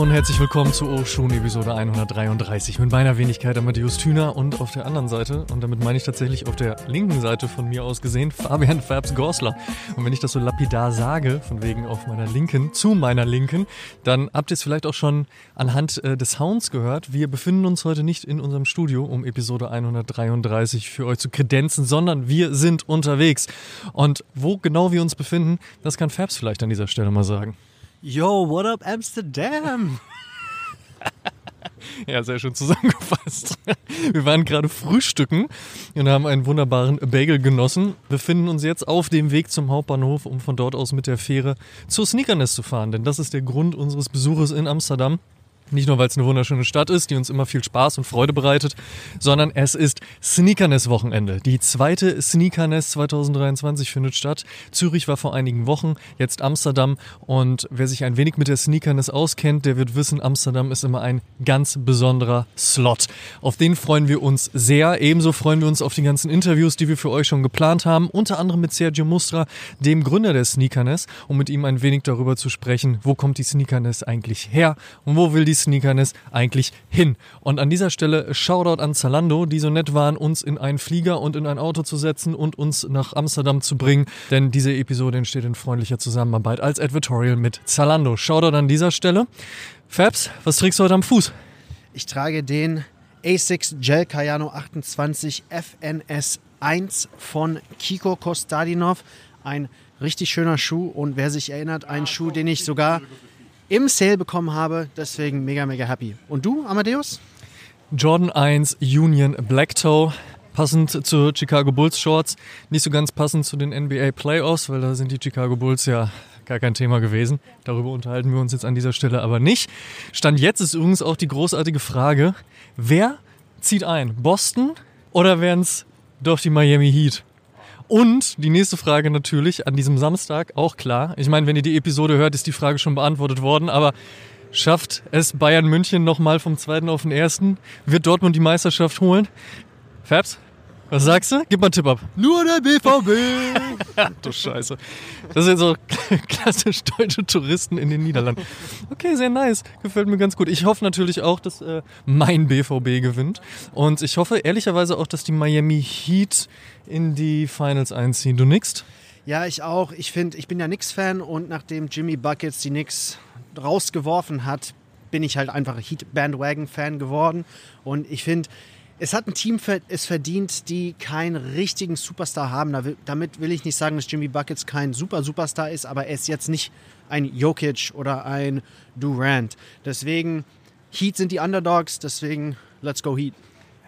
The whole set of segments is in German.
und herzlich willkommen zu Oshun Episode 133 mit meiner Wenigkeit Amadeus Thüner und auf der anderen Seite, und damit meine ich tatsächlich auf der linken Seite von mir aus gesehen, Fabian Fabs Gorsler. Und wenn ich das so lapidar sage, von wegen auf meiner linken, zu meiner linken, dann habt ihr es vielleicht auch schon anhand äh, des Sounds gehört. Wir befinden uns heute nicht in unserem Studio, um Episode 133 für euch zu kredenzen, sondern wir sind unterwegs. Und wo genau wir uns befinden, das kann Fabs vielleicht an dieser Stelle mal sagen. Yo, what up Amsterdam? Ja, sehr schön zusammengefasst. Wir waren gerade frühstücken und haben einen wunderbaren Bagel genossen. Befinden uns jetzt auf dem Weg zum Hauptbahnhof, um von dort aus mit der Fähre zur Sneakernest zu fahren. Denn das ist der Grund unseres Besuches in Amsterdam. Nicht nur, weil es eine wunderschöne Stadt ist, die uns immer viel Spaß und Freude bereitet, sondern es ist Sneakerness-Wochenende. Die zweite Sneakerness 2023 findet statt. Zürich war vor einigen Wochen, jetzt Amsterdam. Und wer sich ein wenig mit der Sneakerness auskennt, der wird wissen, Amsterdam ist immer ein ganz besonderer Slot. Auf den freuen wir uns sehr. Ebenso freuen wir uns auf die ganzen Interviews, die wir für euch schon geplant haben. Unter anderem mit Sergio Mustra, dem Gründer der Sneakerness, um mit ihm ein wenig darüber zu sprechen, wo kommt die Sneakerness eigentlich her und wo will die Sneakerness eigentlich hin. Und an dieser Stelle Shoutout an Zalando, die so nett waren, uns in einen Flieger und in ein Auto zu setzen und uns nach Amsterdam zu bringen. Denn diese Episode entsteht in freundlicher Zusammenarbeit als Advertorial mit Zalando. Shoutout an dieser Stelle. Fabs, was trägst du heute am Fuß? Ich trage den Asics Gel Cayano 28 FNS 1 von Kiko Kostadinov. Ein richtig schöner Schuh und wer sich erinnert, ein Schuh, den ich sogar im Sale bekommen habe. Deswegen mega, mega happy. Und du, Amadeus? Jordan 1 Union Black Toe. Passend zu Chicago Bulls Shorts. Nicht so ganz passend zu den NBA Playoffs, weil da sind die Chicago Bulls ja gar kein Thema gewesen. Darüber unterhalten wir uns jetzt an dieser Stelle aber nicht. Stand jetzt ist übrigens auch die großartige Frage, wer zieht ein? Boston oder wären es doch die Miami Heat? Und die nächste Frage natürlich an diesem Samstag, auch klar. Ich meine, wenn ihr die Episode hört, ist die Frage schon beantwortet worden, aber schafft es Bayern München nochmal vom zweiten auf den ersten? Wird Dortmund die Meisterschaft holen? Fabs, was sagst du? Gib mal einen Tipp ab. Nur der BVB! du Scheiße. Das sind so klassisch deutsche Touristen in den Niederlanden. Okay, sehr nice. Gefällt mir ganz gut. Ich hoffe natürlich auch, dass äh, mein BVB gewinnt. Und ich hoffe ehrlicherweise auch, dass die Miami Heat in die Finals einziehen. Du nix? Ja, ich auch. Ich finde, ich bin ja Knicks-Fan und nachdem Jimmy Buckets die Knicks rausgeworfen hat, bin ich halt einfach Heat-Bandwagon-Fan geworden. Und ich finde, es hat ein Team es verdient, die keinen richtigen Superstar haben. Damit will ich nicht sagen, dass Jimmy Buckets kein super Superstar ist, aber er ist jetzt nicht ein Jokic oder ein Durant. Deswegen, Heat sind die Underdogs, deswegen let's go Heat.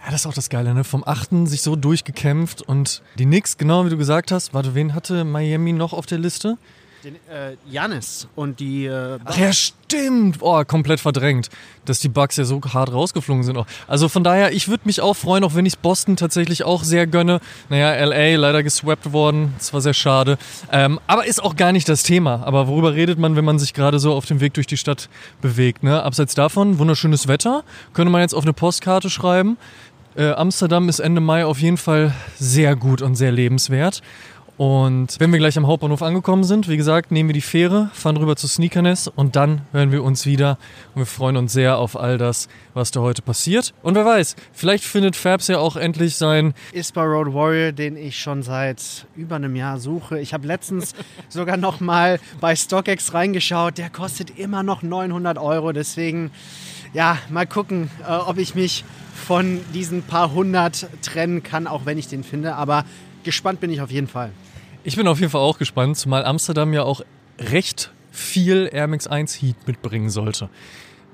Ja, das ist auch das Geile, ne? Vom achten sich so durchgekämpft und die Knicks, genau wie du gesagt hast. Warte, wen hatte Miami noch auf der Liste? Den äh, Janis und die. Äh, Ach ja, stimmt. Oh, komplett verdrängt, dass die Bugs ja so hart rausgeflogen sind. Also von daher, ich würde mich auch freuen, auch wenn ich Boston tatsächlich auch sehr gönne. Naja, LA leider geswappt worden. Das war sehr schade. Ähm, aber ist auch gar nicht das Thema. Aber worüber redet man, wenn man sich gerade so auf dem Weg durch die Stadt bewegt? Ne? Abseits davon, wunderschönes Wetter. Könnte man jetzt auf eine Postkarte schreiben. Äh, Amsterdam ist Ende Mai auf jeden Fall sehr gut und sehr lebenswert. Und wenn wir gleich am Hauptbahnhof angekommen sind, wie gesagt, nehmen wir die Fähre, fahren rüber zu Sneakerness und dann hören wir uns wieder. Und wir freuen uns sehr auf all das, was da heute passiert. Und wer weiß, vielleicht findet Fabs ja auch endlich sein Ispa Road Warrior, den ich schon seit über einem Jahr suche. Ich habe letztens sogar noch mal bei StockX reingeschaut. Der kostet immer noch 900 Euro. Deswegen, ja, mal gucken, äh, ob ich mich von diesen paar hundert trennen kann, auch wenn ich den finde. Aber gespannt bin ich auf jeden Fall. Ich bin auf jeden Fall auch gespannt, zumal Amsterdam ja auch recht viel Air Max 1 Heat mitbringen sollte.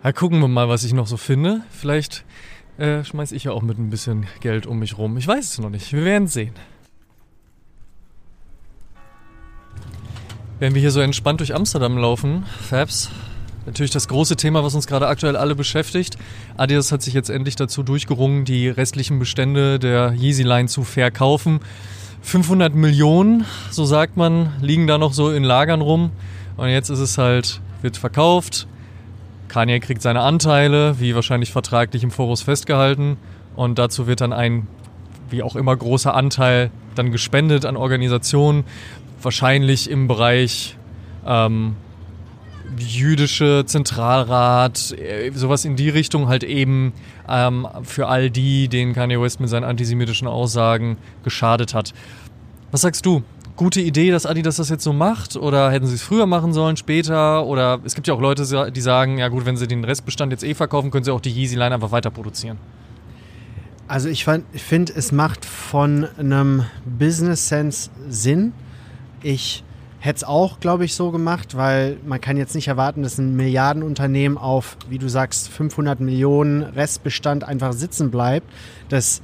Ja, gucken wir mal, was ich noch so finde. Vielleicht äh, schmeiß ich ja auch mit ein bisschen Geld um mich rum. Ich weiß es noch nicht. Wir werden sehen. Wenn wir hier so entspannt durch Amsterdam laufen, Fabs, natürlich das große Thema, was uns gerade aktuell alle beschäftigt. Adidas hat sich jetzt endlich dazu durchgerungen, die restlichen Bestände der Yeezy Line zu verkaufen. 500 Millionen, so sagt man, liegen da noch so in Lagern rum. Und jetzt ist es halt, wird verkauft. Kanye kriegt seine Anteile, wie wahrscheinlich vertraglich im Voraus festgehalten. Und dazu wird dann ein, wie auch immer, großer Anteil dann gespendet an Organisationen. Wahrscheinlich im Bereich ähm, jüdische Zentralrat, äh, sowas in die Richtung halt eben ähm, für all die, denen Kanye West mit seinen antisemitischen Aussagen geschadet hat. Was sagst du? Gute Idee, dass Adidas das jetzt so macht? Oder hätten sie es früher machen sollen, später? Oder es gibt ja auch Leute, die sagen, ja gut, wenn sie den Restbestand jetzt eh verkaufen, können sie auch die Yeezy-Line einfach weiter produzieren. Also ich finde, es macht von einem Business Sense Sinn. Ich hätte es auch, glaube ich, so gemacht, weil man kann jetzt nicht erwarten, dass ein Milliardenunternehmen auf, wie du sagst, 500 Millionen Restbestand einfach sitzen bleibt. Das,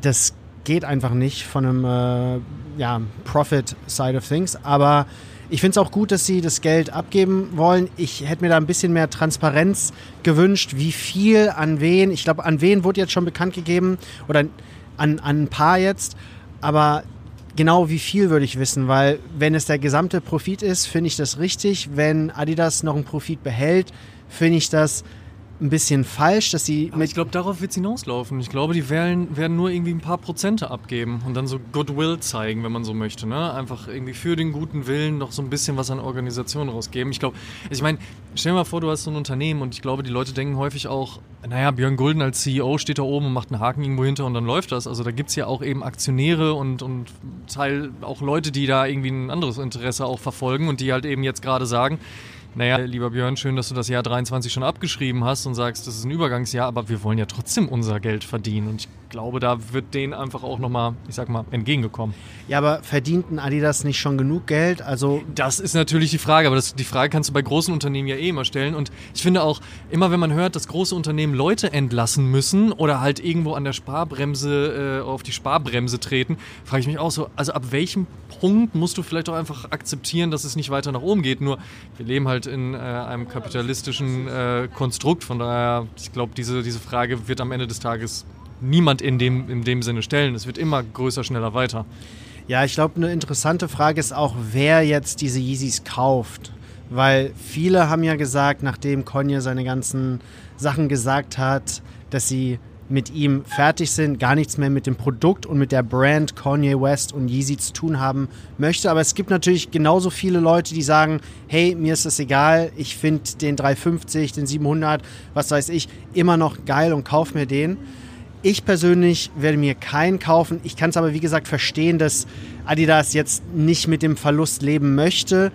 das geht einfach nicht von einem äh, ja, Profit Side of Things. Aber ich finde es auch gut, dass sie das Geld abgeben wollen. Ich hätte mir da ein bisschen mehr Transparenz gewünscht, wie viel, an wen. Ich glaube, an wen wurde jetzt schon bekannt gegeben oder an, an ein paar jetzt. Aber genau wie viel würde ich wissen, weil wenn es der gesamte Profit ist, finde ich das richtig. Wenn Adidas noch einen Profit behält, finde ich das ein bisschen falsch, dass sie mit. Ich glaube, darauf wird es hinauslaufen. Ich glaube, die werden, werden nur irgendwie ein paar Prozente abgeben und dann so Goodwill zeigen, wenn man so möchte. Ne? Einfach irgendwie für den guten Willen noch so ein bisschen was an Organisationen rausgeben. Ich glaube, ich meine, stell dir mal vor, du hast so ein Unternehmen und ich glaube, die Leute denken häufig auch, naja, Björn Gulden als CEO steht da oben und macht einen Haken irgendwo hinter und dann läuft das. Also da gibt es ja auch eben Aktionäre und, und Teil auch Leute, die da irgendwie ein anderes Interesse auch verfolgen und die halt eben jetzt gerade sagen, naja, lieber Björn, schön, dass du das Jahr 23 schon abgeschrieben hast und sagst, das ist ein Übergangsjahr, aber wir wollen ja trotzdem unser Geld verdienen. Und ich glaube, da wird denen einfach auch nochmal, ich sag mal, entgegengekommen. Ja, aber verdienten Adidas nicht schon genug Geld? Also das ist natürlich die Frage, aber das, die Frage kannst du bei großen Unternehmen ja eh immer stellen. Und ich finde auch, immer wenn man hört, dass große Unternehmen Leute entlassen müssen oder halt irgendwo an der Sparbremse, äh, auf die Sparbremse treten, frage ich mich auch so, also ab welchem Punkt musst du vielleicht auch einfach akzeptieren, dass es nicht weiter nach oben geht? Nur, wir leben halt in äh, einem kapitalistischen äh, Konstrukt. Von daher, ich glaube, diese, diese Frage wird am Ende des Tages niemand in dem, in dem Sinne stellen. Es wird immer größer, schneller, weiter. Ja, ich glaube, eine interessante Frage ist auch, wer jetzt diese Yeezys kauft. Weil viele haben ja gesagt, nachdem Konje seine ganzen Sachen gesagt hat, dass sie mit ihm fertig sind, gar nichts mehr mit dem Produkt und mit der Brand Kanye West und Yeezy zu tun haben möchte. Aber es gibt natürlich genauso viele Leute, die sagen, hey, mir ist das egal, ich finde den 350, den 700, was weiß ich, immer noch geil und kauf mir den. Ich persönlich werde mir keinen kaufen. Ich kann es aber, wie gesagt, verstehen, dass Adidas jetzt nicht mit dem Verlust leben möchte.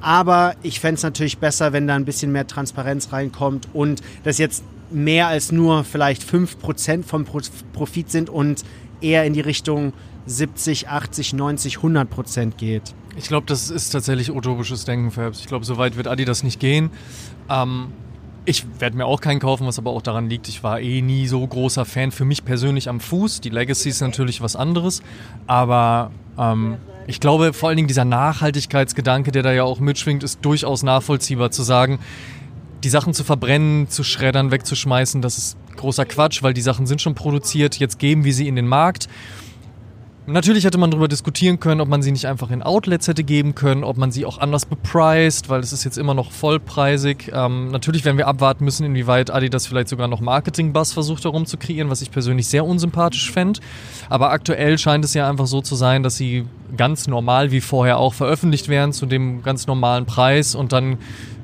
Aber ich fände es natürlich besser, wenn da ein bisschen mehr Transparenz reinkommt und das jetzt mehr als nur vielleicht 5% vom Profit sind und eher in die Richtung 70, 80, 90, 100 Prozent geht. Ich glaube, das ist tatsächlich utopisches Denken, Fabs. Ich glaube, so weit wird Adidas nicht gehen. Ähm, ich werde mir auch keinen kaufen, was aber auch daran liegt, ich war eh nie so großer Fan für mich persönlich am Fuß. Die Legacy ist natürlich was anderes, aber ähm, ich glaube vor allen Dingen dieser Nachhaltigkeitsgedanke, der da ja auch mitschwingt, ist durchaus nachvollziehbar zu sagen, die Sachen zu verbrennen, zu schreddern, wegzuschmeißen, das ist großer Quatsch, weil die Sachen sind schon produziert, jetzt geben wir sie in den Markt. Natürlich hätte man darüber diskutieren können, ob man sie nicht einfach in Outlets hätte geben können, ob man sie auch anders bepreist, weil es ist jetzt immer noch vollpreisig. Ähm, natürlich werden wir abwarten müssen, inwieweit Adidas vielleicht sogar noch Marketing-Buzz versucht herum zu kreieren, was ich persönlich sehr unsympathisch fände. Aber aktuell scheint es ja einfach so zu sein, dass sie ganz normal wie vorher auch veröffentlicht werden zu dem ganz normalen Preis und dann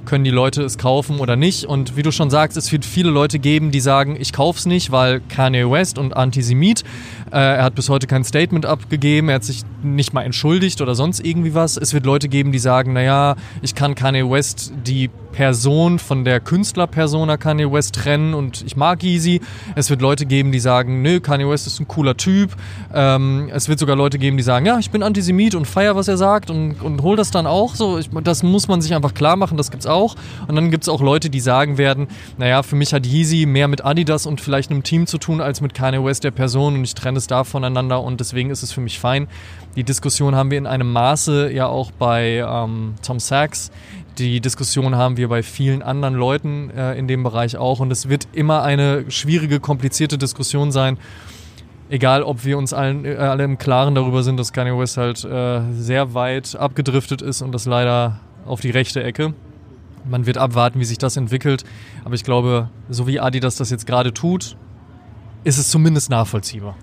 können die Leute es kaufen oder nicht. Und wie du schon sagst, es wird viele Leute geben, die sagen, ich kauf's nicht, weil Kanye West und Antisemit. Äh, er hat bis heute kein Statement abgegeben, er hat sich nicht mal entschuldigt oder sonst irgendwie was. Es wird Leute geben, die sagen, naja, ich kann Kanye West die Person von der Künstlerpersona Kanye West trennen und ich mag Yeezy. Es wird Leute geben, die sagen, nö, Kanye West ist ein cooler Typ. Ähm, es wird sogar Leute geben, die sagen, ja, ich bin Antisemit und feier, was er sagt und, und hol das dann auch. So, ich, das muss man sich einfach klar machen, das gibt's auch. Und dann gibt es auch Leute, die sagen werden, naja, für mich hat Yeezy mehr mit Adidas und vielleicht einem Team zu tun, als mit Kanye West der Person und ich trenne es da voneinander und deswegen ist es für mich fein. Die Diskussion haben wir in einem Maße ja auch bei ähm, Tom Sachs, die Diskussion haben wir bei vielen anderen Leuten äh, in dem Bereich auch und es wird immer eine schwierige, komplizierte Diskussion sein. Egal, ob wir uns allen, äh, alle im Klaren darüber sind, dass Kanye West halt äh, sehr weit abgedriftet ist und das leider auf die rechte Ecke. Man wird abwarten, wie sich das entwickelt. Aber ich glaube, so wie Adidas das jetzt gerade tut, ist es zumindest nachvollziehbar.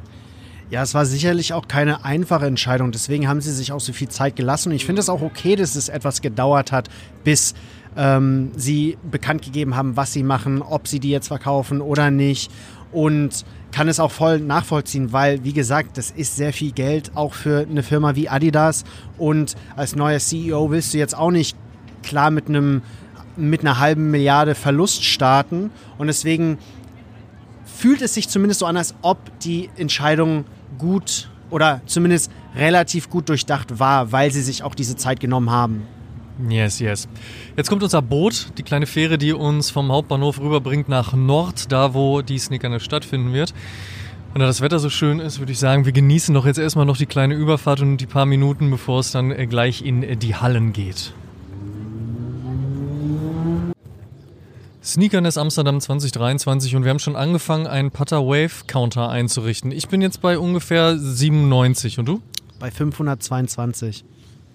Ja, es war sicherlich auch keine einfache Entscheidung. Deswegen haben sie sich auch so viel Zeit gelassen. Und ich finde es auch okay, dass es etwas gedauert hat, bis ähm, sie bekannt gegeben haben, was sie machen, ob sie die jetzt verkaufen oder nicht. Und kann es auch voll nachvollziehen, weil, wie gesagt, das ist sehr viel Geld auch für eine Firma wie Adidas. Und als neuer CEO willst du jetzt auch nicht klar mit einem mit einer halben Milliarde Verlust starten. Und deswegen fühlt es sich zumindest so an, als ob die Entscheidung gut oder zumindest relativ gut durchdacht war, weil sie sich auch diese Zeit genommen haben. Yes, yes. Jetzt kommt unser Boot, die kleine Fähre, die uns vom Hauptbahnhof rüberbringt nach Nord, da wo die Sneakerness stattfinden wird. Und da das Wetter so schön ist, würde ich sagen, wir genießen doch jetzt erstmal noch die kleine Überfahrt und die paar Minuten, bevor es dann gleich in die Hallen geht. Sneakerness Amsterdam 2023 und wir haben schon angefangen, einen Putter Wave Counter einzurichten. Ich bin jetzt bei ungefähr 97 und du? Bei 522.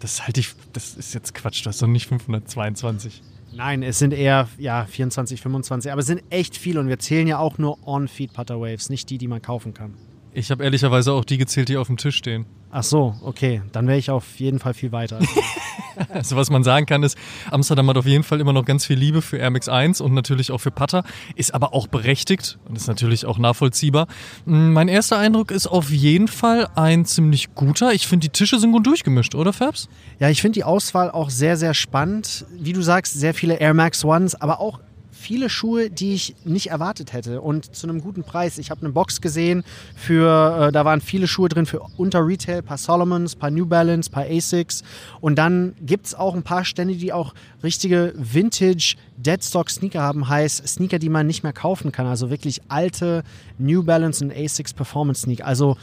Das halte ich, das ist jetzt Quatsch, das ist doch nicht 522. Nein, es sind eher ja, 24, 25, aber es sind echt viele und wir zählen ja auch nur On-Feed Putter Waves, nicht die, die man kaufen kann. Ich habe ehrlicherweise auch die gezählt, die auf dem Tisch stehen. Ach so, okay. Dann wäre ich auf jeden Fall viel weiter. also was man sagen kann ist, Amsterdam hat auf jeden Fall immer noch ganz viel Liebe für Air Max 1 und natürlich auch für Putter, ist aber auch berechtigt und ist natürlich auch nachvollziehbar. Mm, mein erster Eindruck ist auf jeden Fall ein ziemlich guter. Ich finde, die Tische sind gut durchgemischt, oder Fabs? Ja, ich finde die Auswahl auch sehr, sehr spannend. Wie du sagst, sehr viele Air Max Ones, aber auch viele Schuhe, die ich nicht erwartet hätte und zu einem guten Preis. Ich habe eine Box gesehen für, äh, da waren viele Schuhe drin für unter Retail, paar Solomons, paar New Balance, paar Asics und dann gibt es auch ein paar Stände, die auch richtige Vintage Deadstock Sneaker haben, heißt Sneaker, die man nicht mehr kaufen kann, also wirklich alte New Balance und Asics Performance Sneaker. Also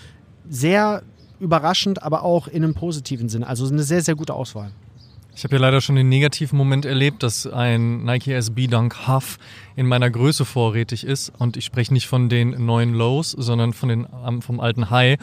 sehr überraschend, aber auch in einem positiven Sinne. Also eine sehr, sehr gute Auswahl. Ich habe ja leider schon den negativen Moment erlebt, dass ein Nike SB Dunk Huff in meiner Größe vorrätig ist. Und ich spreche nicht von den neuen Lows, sondern von den, vom alten High.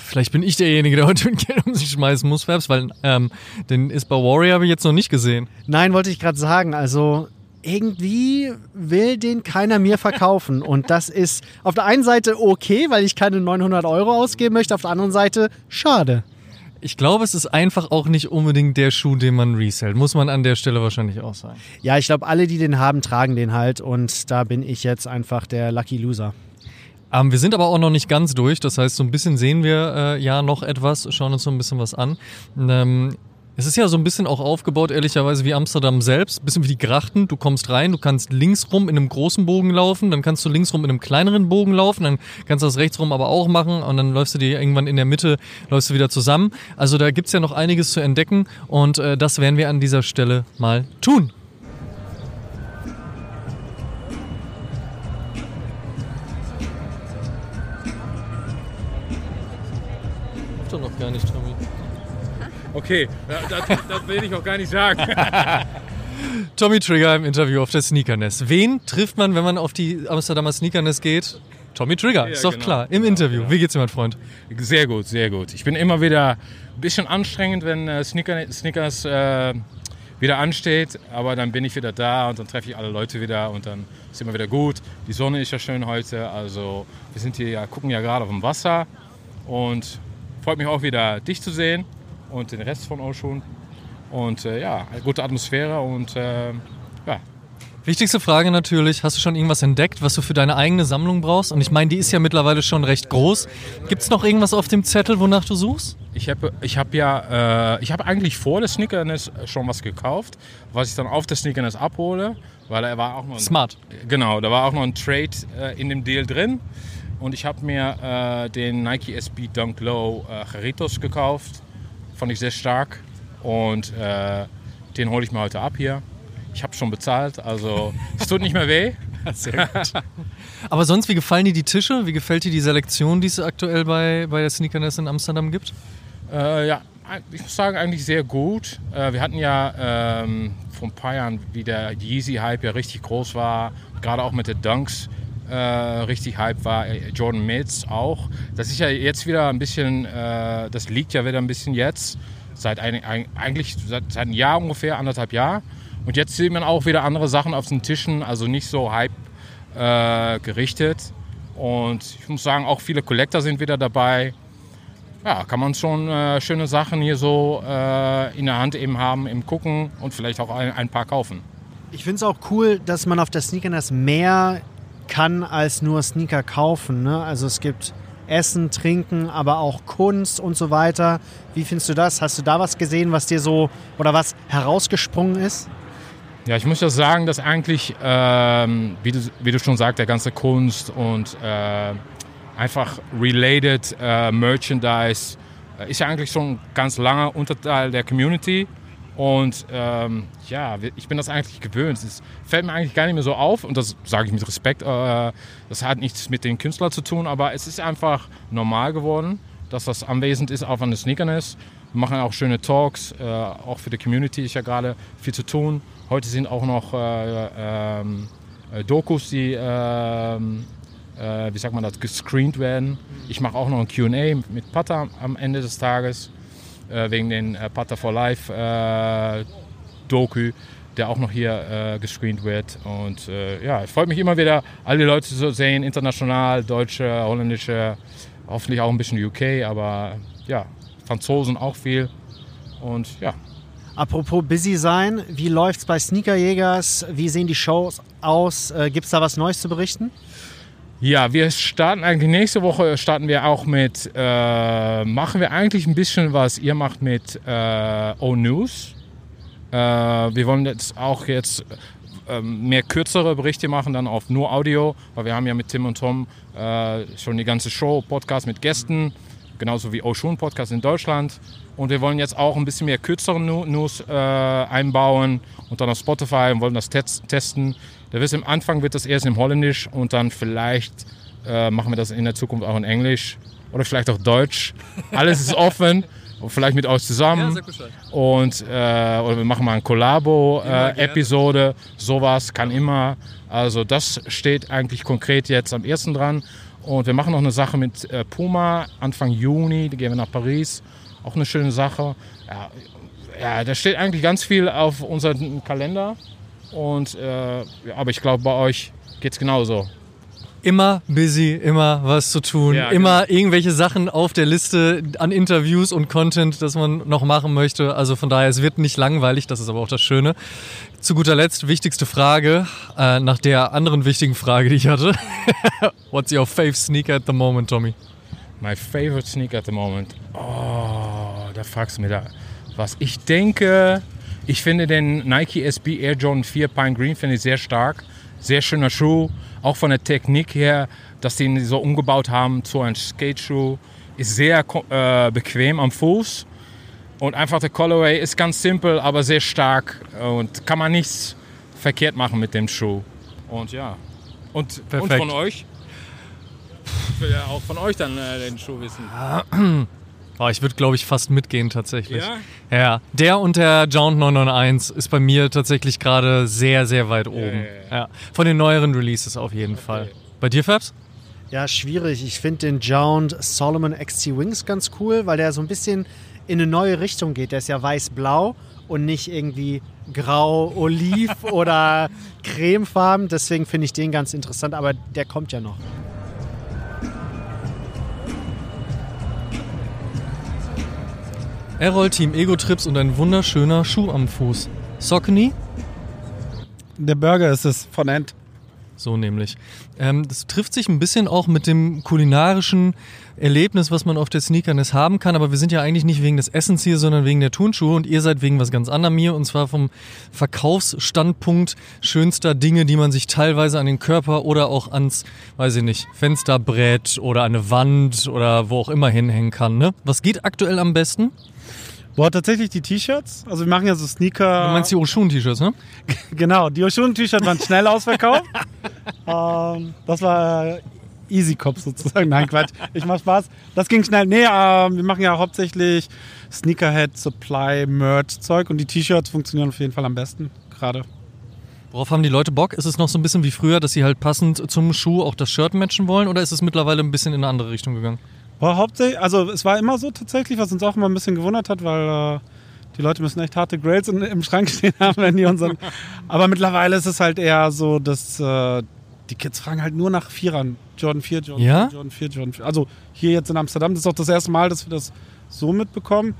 Vielleicht bin ich derjenige, der heute mit Geld um sich schmeißen muss, Fabs, weil ähm, den Ispa Warrior habe ich jetzt noch nicht gesehen. Nein, wollte ich gerade sagen. Also irgendwie will den keiner mir verkaufen. Und das ist auf der einen Seite okay, weil ich keine 900 Euro ausgeben möchte, auf der anderen Seite schade. Ich glaube, es ist einfach auch nicht unbedingt der Schuh, den man resellt. Muss man an der Stelle wahrscheinlich auch sagen. Ja, ich glaube, alle, die den haben, tragen den halt. Und da bin ich jetzt einfach der Lucky Loser. Ähm, wir sind aber auch noch nicht ganz durch. Das heißt, so ein bisschen sehen wir äh, ja noch etwas, schauen uns so ein bisschen was an. Ähm, es ist ja so ein bisschen auch aufgebaut, ehrlicherweise, wie Amsterdam selbst. Bisschen wie die Grachten. Du kommst rein, du kannst links rum in einem großen Bogen laufen, dann kannst du links rum in einem kleineren Bogen laufen, dann kannst du das rechts rum aber auch machen und dann läufst du dir irgendwann in der Mitte, läufst du wieder zusammen. Also da gibt's ja noch einiges zu entdecken und äh, das werden wir an dieser Stelle mal tun. Doch noch gar nicht, Tommy. Okay, das, das will ich auch gar nicht sagen. Tommy Trigger im Interview auf der Sneakerness. Wen trifft man, wenn man auf die Amsterdamer Sneakerness geht? Tommy Trigger, ja, ist doch genau. klar, im Interview. Wie geht's dir, mein Freund? Sehr gut, sehr gut. Ich bin immer wieder ein bisschen anstrengend, wenn äh, Sneaker, Sneakers äh, wieder ansteht, aber dann bin ich wieder da und dann treffe ich alle Leute wieder und dann ist immer wieder gut. Die Sonne ist ja schön heute, also wir sind hier ja, gucken ja gerade auf dem Wasser und freut mich auch wieder, dich zu sehen und den Rest von schon. Und äh, ja, gute Atmosphäre und äh, ja. Wichtigste Frage natürlich, hast du schon irgendwas entdeckt, was du für deine eigene Sammlung brauchst? Und ich meine, die ist ja mittlerweile schon recht groß. Gibt es noch irgendwas auf dem Zettel, wonach du suchst? Ich habe ich hab ja, äh, ich habe eigentlich vor der Sneakerness schon was gekauft, was ich dann auf der Sneakerness abhole, weil er war auch noch ein, Smart. Genau, da war auch noch ein Trade äh, in dem Deal drin. Und ich habe mir äh, den Nike SB Dunk Low äh, Geritos gekauft fand ich sehr stark und äh, den hole ich mir heute ab hier. Ich habe schon bezahlt, also es tut nicht mehr weh. Sehr gut. Aber sonst, wie gefallen dir die Tische? Wie gefällt dir die Selektion, die es aktuell bei, bei der Sneakerness in Amsterdam gibt? Äh, ja, ich muss sagen, eigentlich sehr gut. Äh, wir hatten ja ähm, vor ein paar Jahren, wie der Yeezy-Hype ja richtig groß war, gerade auch mit den Dunks, äh, richtig Hype war. Äh, Jordan Mills auch. Das ist ja jetzt wieder ein bisschen, äh, das liegt ja wieder ein bisschen jetzt. Seit ein, eigentlich seit, seit einem Jahr ungefähr, anderthalb Jahr. Und jetzt sieht man auch wieder andere Sachen auf den Tischen, also nicht so Hype äh, gerichtet. Und ich muss sagen, auch viele Collector sind wieder dabei. Ja, kann man schon äh, schöne Sachen hier so äh, in der Hand eben haben, im Gucken und vielleicht auch ein, ein paar kaufen. Ich finde es auch cool, dass man auf der Sneakerness mehr kann als nur Sneaker kaufen. Ne? Also es gibt Essen, Trinken, aber auch Kunst und so weiter. Wie findest du das? Hast du da was gesehen, was dir so oder was herausgesprungen ist? Ja, ich muss ja sagen, dass eigentlich, ähm, wie, du, wie du schon sagst, der ganze Kunst und äh, einfach related äh, Merchandise äh, ist ja eigentlich schon ganz langer Unterteil der Community. Und ähm, ja, ich bin das eigentlich gewöhnt. Es fällt mir eigentlich gar nicht mehr so auf und das sage ich mit Respekt. Äh, das hat nichts mit den Künstlern zu tun, aber es ist einfach normal geworden, dass das anwesend ist, auch an der Sneakerness. Wir machen auch schöne Talks, äh, auch für die Community ist ja gerade viel zu tun. Heute sind auch noch äh, ähm, äh Dokus, die, ähm, äh, wie sagt man das, gescreent werden. Ich mache auch noch ein Q&A mit Pata am Ende des Tages wegen den äh, Pata for Life äh, Doku, der auch noch hier äh, gescreent wird. Und äh, ja, es freut mich immer wieder, alle Leute zu sehen, international, deutsche, holländische, hoffentlich auch ein bisschen UK, aber ja, Franzosen auch viel. Und ja. Apropos busy sein, wie läuft es bei Sneakerjägers? Wie sehen die Shows aus? Äh, Gibt es da was Neues zu berichten? Ja, wir starten eigentlich nächste Woche starten wir auch mit, äh, machen wir eigentlich ein bisschen was ihr macht mit äh, O-News. Äh, wir wollen jetzt auch jetzt äh, mehr kürzere Berichte machen, dann auf nur Audio, weil wir haben ja mit Tim und Tom äh, schon die ganze Show, Podcast mit Gästen, genauso wie Oshun Podcast in Deutschland. Und wir wollen jetzt auch ein bisschen mehr kürzere News äh, einbauen und dann auf Spotify und wollen das testen. Da wird am Anfang wird das erst im Holländisch und dann vielleicht äh, machen wir das in der Zukunft auch in Englisch oder vielleicht auch Deutsch. Alles ist offen. vielleicht mit euch zusammen. Ja, und äh, oder wir machen mal eine Kollabo-Episode. Äh, sowas kann immer. Also das steht eigentlich konkret jetzt am ersten dran. Und wir machen noch eine Sache mit äh, Puma Anfang Juni. Da gehen wir nach Paris. Auch eine schöne Sache. Ja, ja, da steht eigentlich ganz viel auf unserem Kalender. Und, äh, aber ich glaube, bei euch geht es genauso. Immer busy, immer was zu tun, ja, immer genau. irgendwelche Sachen auf der Liste an Interviews und Content, das man noch machen möchte. Also von daher, es wird nicht langweilig, das ist aber auch das Schöne. Zu guter Letzt, wichtigste Frage, äh, nach der anderen wichtigen Frage, die ich hatte. What's your fave sneaker at the moment, Tommy? My favorite sneaker at the moment? Oh, da fragst du mir da was. Ich denke, ich finde den Nike SB Air Jordan 4 Pine Green finde ich sehr stark. Sehr schöner Schuh. Auch von der Technik her, dass die ihn so umgebaut haben zu einem Skate-Schuh. Ist sehr äh, bequem am Fuß. Und einfach der Colorway ist ganz simpel, aber sehr stark. Und kann man nichts verkehrt machen mit dem Schuh. Und ja. Und, und von euch? Ich will ja auch von euch dann äh, den Schuh wissen. Oh, ich würde, glaube ich, fast mitgehen tatsächlich. Ja? Ja. Der und der Jount 991 ist bei mir tatsächlich gerade sehr, sehr weit oben. Ja, ja, ja, Von den neueren Releases auf jeden okay. Fall. Bei dir, Fabs? Ja, schwierig. Ich finde den Jount Solomon XC Wings ganz cool, weil der so ein bisschen in eine neue Richtung geht. Der ist ja weiß-blau und nicht irgendwie grau-oliv oder cremefarben. Deswegen finde ich den ganz interessant, aber der kommt ja noch. Errol Team Ego Trips und ein wunderschöner Schuh am Fuß. Sockeny? Der Burger ist es von End. So nämlich. Ähm, das trifft sich ein bisschen auch mit dem kulinarischen Erlebnis, was man auf der Sneakerness haben kann. Aber wir sind ja eigentlich nicht wegen des Essens hier, sondern wegen der Turnschuhe. Und ihr seid wegen was ganz anderem hier. Und zwar vom Verkaufsstandpunkt schönster Dinge, die man sich teilweise an den Körper oder auch ans, weiß ich nicht, Fensterbrett oder an eine Wand oder wo auch immer hinhängen kann. Ne? Was geht aktuell am besten? Boah, tatsächlich die T-Shirts. Also wir machen ja so Sneaker. Du meinst die Oshun-T-Shirts, ne? genau, die Oshun-T-Shirts waren schnell ausverkauft. ähm, das war Easy Cop sozusagen. Nein, Quatsch. Ich mach Spaß. Das ging schnell. Nee, ähm, wir machen ja hauptsächlich Sneakerhead, Supply, Merch-Zeug und die T-Shirts funktionieren auf jeden Fall am besten gerade. Worauf haben die Leute Bock? Ist es noch so ein bisschen wie früher, dass sie halt passend zum Schuh auch das Shirt matchen wollen oder ist es mittlerweile ein bisschen in eine andere Richtung gegangen? War hauptsächlich, also es war immer so tatsächlich, was uns auch immer ein bisschen gewundert hat, weil äh, die Leute müssen echt harte Grails in, im Schrank stehen haben, wenn die unseren. Aber mittlerweile ist es halt eher so, dass äh, die Kids fragen halt nur nach Vierern. Jordan 4, Jordan Ja? 4, Jordan 4, Jordan 4. Also hier jetzt in Amsterdam, das ist auch das erste Mal, dass wir das so mitbekommen.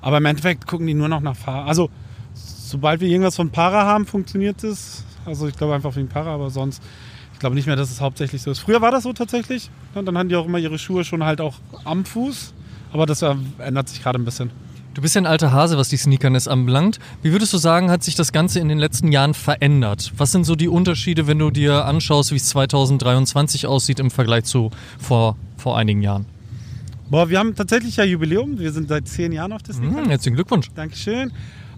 Aber im Endeffekt gucken die nur noch nach Para. Also sobald wir irgendwas von Para haben, funktioniert es. Also ich glaube einfach wegen Para, aber sonst, ich glaube nicht mehr, dass es hauptsächlich so ist. Früher war das so tatsächlich. Ja, dann hatten die auch immer ihre Schuhe schon halt auch am Fuß. Aber das äh, ändert sich gerade ein bisschen. Du bist ja ein alter Hase, was die Sneakerness anbelangt. Wie würdest du sagen, hat sich das Ganze in den letzten Jahren verändert? Was sind so die Unterschiede, wenn du dir anschaust, wie es 2023 aussieht im Vergleich zu vor, vor einigen Jahren? Boah, wir haben tatsächlich ja Jubiläum. Wir sind seit zehn Jahren auf der Sneaker. Hm, herzlichen Glückwunsch. Dankeschön.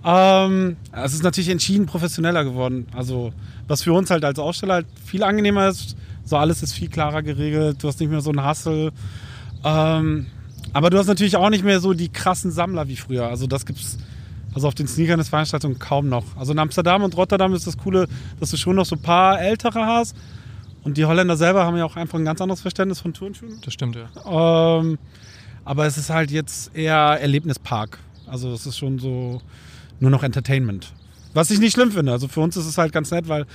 Ähm, es ist natürlich entschieden professioneller geworden. Also, was für uns halt als Aussteller halt viel angenehmer ist. So alles ist viel klarer geregelt. Du hast nicht mehr so einen Hassel. Ähm, aber du hast natürlich auch nicht mehr so die krassen Sammler wie früher. Also, das gibt's also auf den Sneakern des Veranstaltungen kaum noch. Also in Amsterdam und Rotterdam ist das Coole, dass du schon noch so ein paar ältere hast. Und die Holländer selber haben ja auch einfach ein ganz anderes Verständnis von Turnschuhen. Das stimmt, ja. Ähm, aber es ist halt jetzt eher Erlebnispark. Also es ist schon so nur noch Entertainment. Was ich nicht schlimm finde. Also für uns ist es halt ganz nett, weil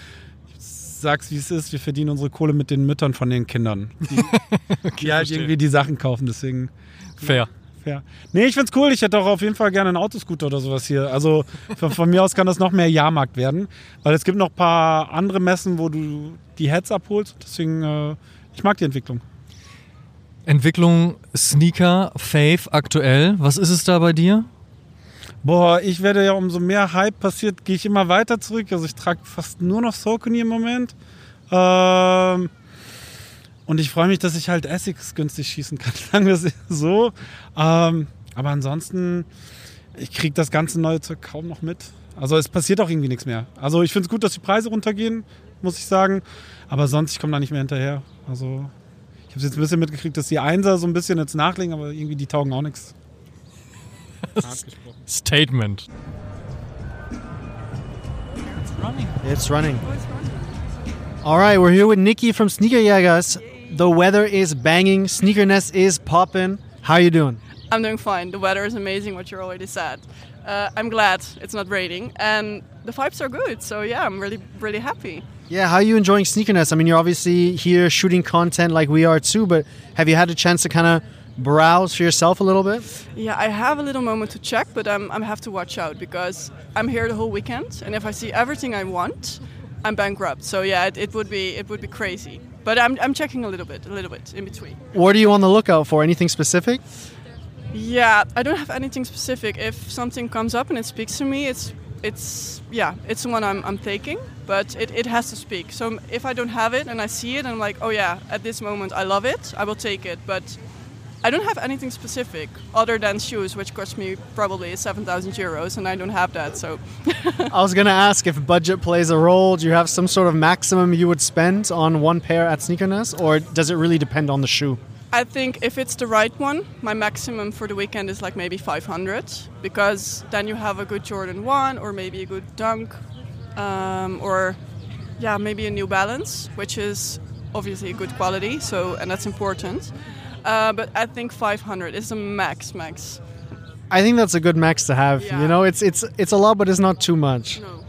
ich sag's wie es ist, wir verdienen unsere Kohle mit den Müttern von den Kindern. Die, die halt irgendwie die Sachen kaufen. Deswegen Fair. fair. Nee, ich find's cool. Ich hätte auch auf jeden Fall gerne einen Autoscooter oder sowas hier. Also von, von mir aus kann das noch mehr Jahrmarkt werden. Weil es gibt noch ein paar andere Messen, wo du die Heads abholst. Deswegen, äh, ich mag die Entwicklung. Entwicklung Sneaker, Faith aktuell. Was ist es da bei dir? Boah, ich werde ja, umso mehr Hype passiert, gehe ich immer weiter zurück. Also ich trage fast nur noch Saucony im Moment. Ähm, und ich freue mich, dass ich halt Essex günstig schießen kann. Sagen wir es so. Ähm, aber ansonsten, ich kriege das ganze neue Zeug kaum noch mit. Also es passiert auch irgendwie nichts mehr. Also ich finde es gut, dass die Preise runtergehen, muss ich sagen. Aber sonst, ich komme da nicht mehr hinterher. Also ich habe jetzt ein bisschen mitgekriegt, dass die Einser so ein bisschen jetzt nachlegen, aber irgendwie die taugen auch nichts. Hart gesprochen. Statement. It's running. All right, we're here with Nikki from Sneaker Yagas. The weather is banging. Sneakerness is popping. How you doing? I'm doing fine. The weather is amazing, what you already said. Uh, I'm glad it's not raining, and the vibes are good. So yeah, I'm really, really happy. Yeah, how are you enjoying Sneakerness? I mean, you're obviously here shooting content like we are too, but have you had a chance to kind of browse for yourself a little bit? Yeah, I have a little moment to check, but I'm, I have to watch out because I'm here the whole weekend, and if I see everything I want, I'm bankrupt. So yeah, it, it would be it would be crazy. But I'm, I'm checking a little bit, a little bit in between. What are you on the lookout for? Anything specific? Yeah, I don't have anything specific. If something comes up and it speaks to me, it's it's yeah, it's the one I'm, I'm taking, but it, it has to speak. So if I don't have it and I see it, I'm like, oh yeah, at this moment I love it, I will take it. But I don't have anything specific other than shoes, which cost me probably 7,000 euros, and I don't have that. So I was going to ask if budget plays a role. Do you have some sort of maximum you would spend on one pair at Sneakerness, or does it really depend on the shoe? I think if it's the right one, my maximum for the weekend is like maybe 500 because then you have a good Jordan 1 or maybe a good Dunk um, or yeah, maybe a New Balance, which is obviously a good quality, so and that's important. Uh, but I think 500 is the max max. I think that's a good max to have. Yeah. You know, it's it's it's a lot, but it's not too much. No.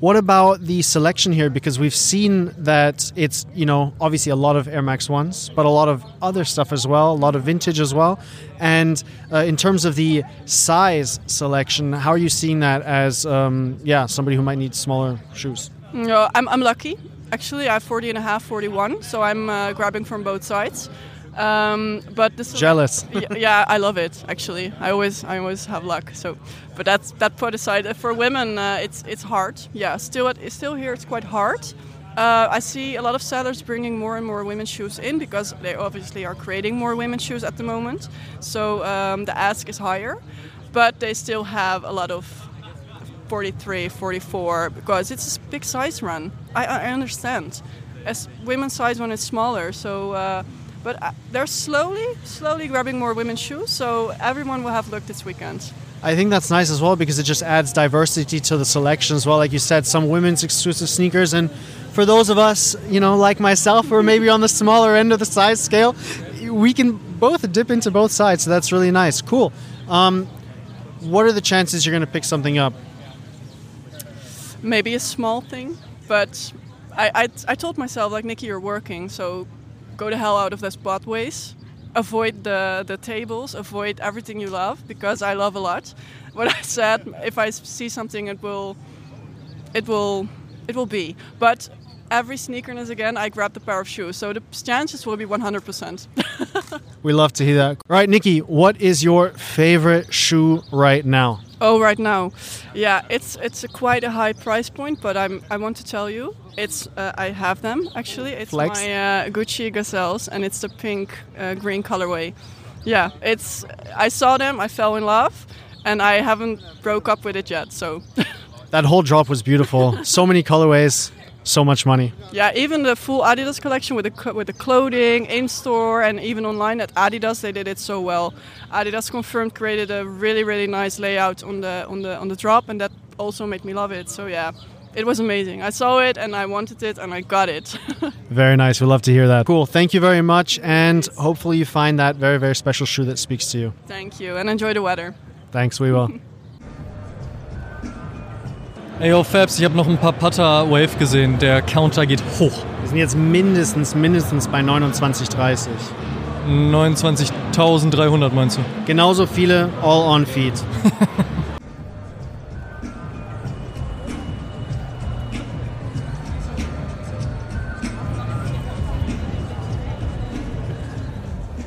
What about the selection here? Because we've seen that it's you know obviously a lot of Air Max ones, but a lot of other stuff as well, a lot of vintage as well. And uh, in terms of the size selection, how are you seeing that as um, yeah somebody who might need smaller shoes? No, I'm, I'm lucky. Actually, I have 40 and a half, 41, so I'm uh, grabbing from both sides. Um, but this Jealous. yeah, yeah, I love it. Actually, I always, I always have luck. So, but that's that put aside. For women, uh, it's it's hard. Yeah, still, it, still here, it's quite hard. Uh, I see a lot of sellers bringing more and more women's shoes in because they obviously are creating more women's shoes at the moment. So um, the ask is higher, but they still have a lot of 43, 44 because it's a big size run. I, I understand. As women's size one is smaller, so uh, but uh, they're slowly, slowly grabbing more women's shoes. So everyone will have look this weekend. I think that's nice as well because it just adds diversity to the selection as well. Like you said, some women's exclusive sneakers, and for those of us, you know, like myself, who are maybe on the smaller end of the size scale, we can both dip into both sides. So that's really nice. Cool. Um, what are the chances you're going to pick something up? Maybe a small thing, but I, I, I told myself like Nikki, you're working, so go the hell out of those pathways. Avoid the the tables. Avoid everything you love because I love a lot. What I said if I see something, it will, it will, it will be. But every sneakerness again, I grabbed a pair of shoes, so the chances will be 100%. We love to hear that. All right, Nikki, what is your favorite shoe right now? Oh, right now, yeah, it's it's a quite a high price point, but I'm I want to tell you, it's uh, I have them actually. It's Flex. my uh, Gucci Gazelles, and it's the pink uh, green colorway. Yeah, it's I saw them, I fell in love, and I haven't broke up with it yet. So That whole drop was beautiful. so many colorways, so much money. yeah, even the full Adidas collection with the with the clothing in store and even online at Adidas, they did it so well. Adidas confirmed created a really really nice layout on the on the on the drop, and that also made me love it. So yeah. It was amazing. I saw it and I wanted it and I got it. Very nice. We love to hear that. Cool. Thank you very much. And hopefully you find that very, very special shoe that speaks to you. Thank you and enjoy the weather. Thanks. We will. Ey, yo, Fabs, ich habe noch ein paar Putter Wave gesehen. Der Counter geht hoch. Wir sind jetzt mindestens, mindestens bei 29,30. 29.300 meinst du? Genauso viele all on feet.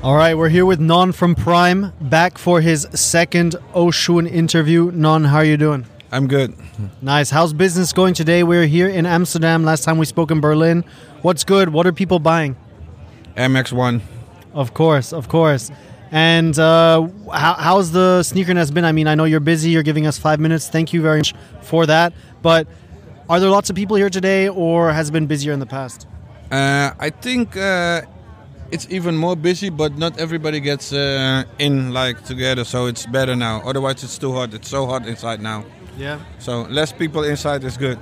All right, we're here with Non from Prime, back for his second Oshun interview. Non, how are you doing? I'm good. Nice. How's business going today? We're here in Amsterdam. Last time we spoke in Berlin. What's good? What are people buying? MX1. Of course, of course. And uh, how, how's the sneaker nest been? I mean, I know you're busy. You're giving us five minutes. Thank you very much for that. But are there lots of people here today, or has it been busier in the past? Uh, I think uh, it's even more busy, but not everybody gets uh, in like together, so it's better now. Otherwise, it's too hot. It's so hot inside now. Yeah. So less people inside is good.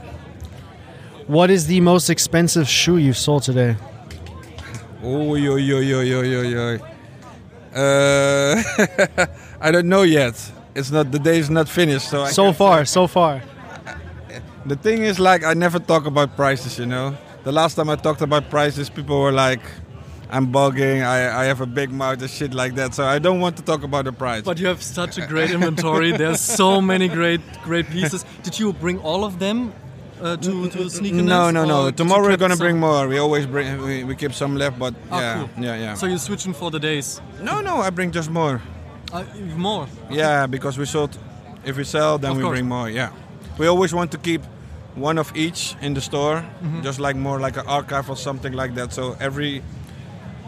What is the most expensive shoe you've sold today? Oh, yo, yo, yo, yo, yo, yo. Uh, I don't know yet. It's not the day is not finished, so I So can't far, so far. The thing is, like, I never talk about prices, you know. The last time I talked about prices, people were like, I'm bugging, I, I have a big mouth and shit like that. So I don't want to talk about the price. But you have such a great inventory. There's so many great, great pieces. Did you bring all of them uh, to to sneaker no, no, no. Tomorrow we're gonna some? bring more. We always bring, we, we keep some left, but Ah, yeah, cool. yeah, yeah. So you're switching for the days. no, no, I bring just more. Uh, more. Yeah, because we sold. If we sell, then Of we course. bring more. Yeah, we always want to keep one of each in the store, Mm-hmm. just like more like an archive or something like that. So every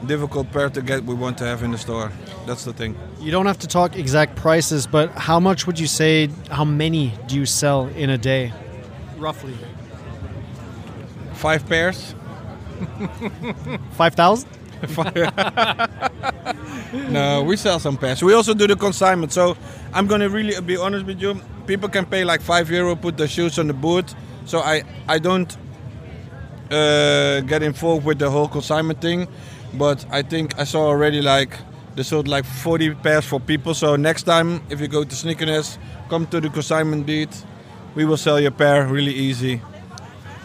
difficult pair to get, we want to have in the store. That's the thing. You don't have to talk exact prices, but how much would you say, how many do you sell in a day? Roughly. Five pairs. 5,000? No, we sell some pairs. We also do the consignment. So I'm gonna really be honest with you. People can pay like five euro, put the shoes on the boot. So I I don't uh, get involved with the whole consignment thing. But I think I saw already like they sold like 40 pairs for people. So next time if you go to Sneakerness, come to the consignment beat. We will sell your pair really easy.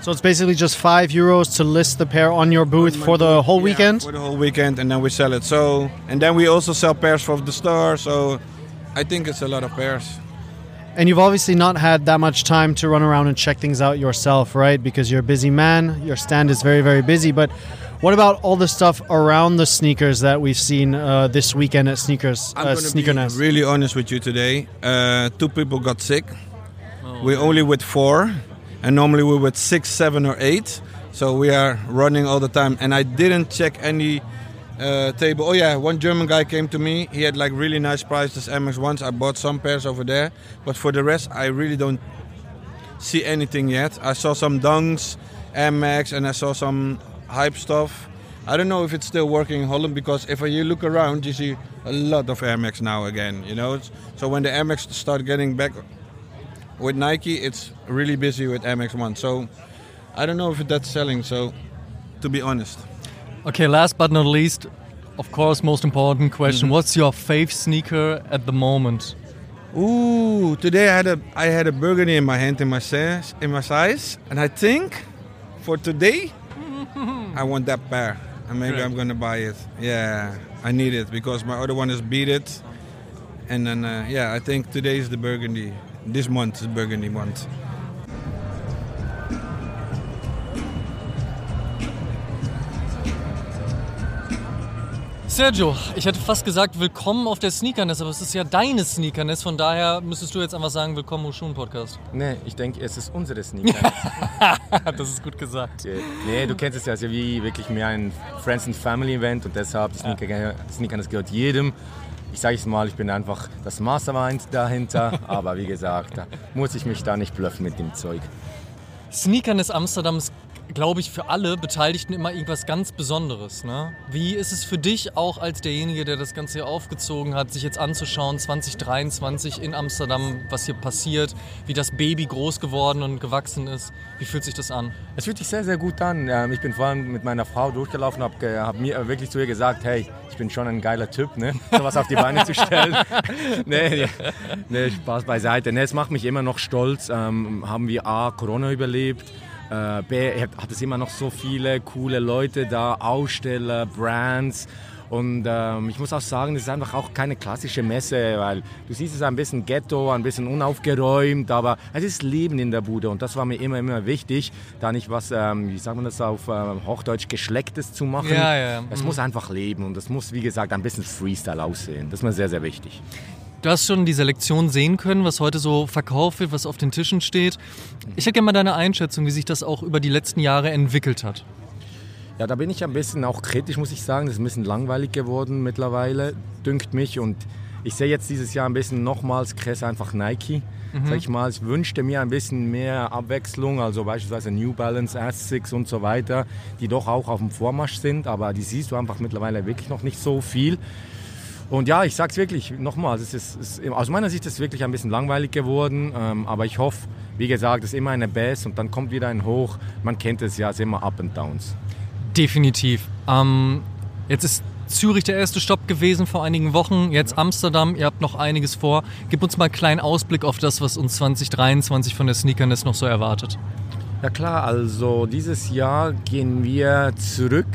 So it's basically just five euros to list the pair on your booth for the whole Yeah, weekend? For the whole weekend, and then we sell it. So, and then we also sell pairs from the store. So, I think it's a lot of pairs. And you've obviously not had that much time to run around and check things out yourself, right? Because you're a busy man. Your stand is very, very busy. But what about all the stuff around the sneakers that we've seen uh, this weekend at Sneakers, I'm uh, Sneaker be really honest with you today. Uh, two people got sick. we're only with four, and normally we're with six, seven, or eight. So we are running all the time. And I didn't check any uh, table. Oh yeah, one German guy came to me. He had like really nice prices MX ones. I bought some pairs over there, but for the rest, I really don't see anything yet. I saw some Dunks, MX, and I saw some hype stuff. I don't know if it's still working in Holland because if you look around, you see a lot of Air Max now again. You know, so when the Air Max start getting back with Nike, it's really busy with Air Max One. So I don't know if that's selling. So to be honest, Okay, last but not least, of course, most important question. Mm-hmm. What's your fave sneaker at the moment? ooh, today I had a I had a burgundy in my hand in my size in my size, and I think for today, I want that pair, and maybe I'm gonna buy it. Yeah, I need it because my other one is beat it, and then uh, yeah, I think today is the burgundy. This month is burgundy month. Sergio, ich hätte fast gesagt, willkommen auf der Sneakerness, aber es ist ja deine Sneakerness, von daher müsstest du jetzt einfach sagen, willkommen im Schuhen-Podcast. Nee, ich denke, es ist unsere Sneaker. das ist gut gesagt. nee, du kennst es ja, es ist ja wie wirklich mehr ein Friends and Family Event und deshalb, die Sneaker, ja. Sneaker das gehört jedem. Ich sage es mal, ich bin einfach das Mastermind dahinter, aber wie gesagt, da muss ich mich da nicht bluffen mit dem Zeug. Sneakerness Amsterdam ist glaube ich, für alle Beteiligten immer irgendwas ganz Besonderes. Ne? Wie ist es für dich auch als derjenige, der das Ganze hier aufgezogen hat, sich jetzt anzuschauen, 2023 in Amsterdam, was hier passiert, wie das Baby groß geworden und gewachsen ist? Wie fühlt sich das an? Es fühlt sich sehr, sehr gut an. Ähm, ich bin vorhin mit meiner Frau durchgelaufen, habe hab mir wirklich zu ihr gesagt, hey, ich bin schon ein geiler Typ, ne? sowas auf die Beine zu stellen. nee, nee, nee, Spaß beiseite. Nee, es macht mich immer noch stolz. Ähm, haben wir A, Corona überlebt, äh, hat es immer noch so viele coole Leute da, Aussteller, Brands. Und ähm, ich muss auch sagen, es ist einfach auch keine klassische Messe, weil du siehst es ein bisschen Ghetto, ein bisschen unaufgeräumt, aber es ist Leben in der Bude und das war mir immer, immer wichtig, da nicht was, ähm, wie sagt man das auf äh, Hochdeutsch, Geschlecktes zu machen. Ja, ja. Es mhm. muss einfach leben und es muss, wie gesagt, ein bisschen Freestyle aussehen. Das ist mir sehr, sehr wichtig. Du hast schon die Selektion sehen können, was heute so verkauft wird, was auf den Tischen steht. Ich hätte gerne mal deine Einschätzung, wie sich das auch über die letzten Jahre entwickelt hat. Ja, da bin ich ein bisschen auch kritisch, muss ich sagen. Das ist ein bisschen langweilig geworden mittlerweile, dünkt mich. Und ich sehe jetzt dieses Jahr ein bisschen nochmals krass einfach Nike. Mhm. Sag ich mal, ich wünschte mir ein bisschen mehr Abwechslung, also beispielsweise New Balance, Asics und so weiter, die doch auch auf dem Vormarsch sind, aber die siehst du einfach mittlerweile wirklich noch nicht so viel. Und ja, ich sag's wirklich nochmal, es ist, ist, aus meiner Sicht ist es wirklich ein bisschen langweilig geworden, ähm, aber ich hoffe, wie gesagt, es ist immer eine Bass und dann kommt wieder ein Hoch. Man kennt es ja, es ist immer Up and Downs. Definitiv. Ähm, jetzt ist Zürich der erste Stopp gewesen vor einigen Wochen, jetzt Amsterdam, ihr habt noch einiges vor. Gib uns mal einen kleinen Ausblick auf das, was uns 2023 von der Sneakerness noch so erwartet. Ja klar, also dieses Jahr gehen wir zurück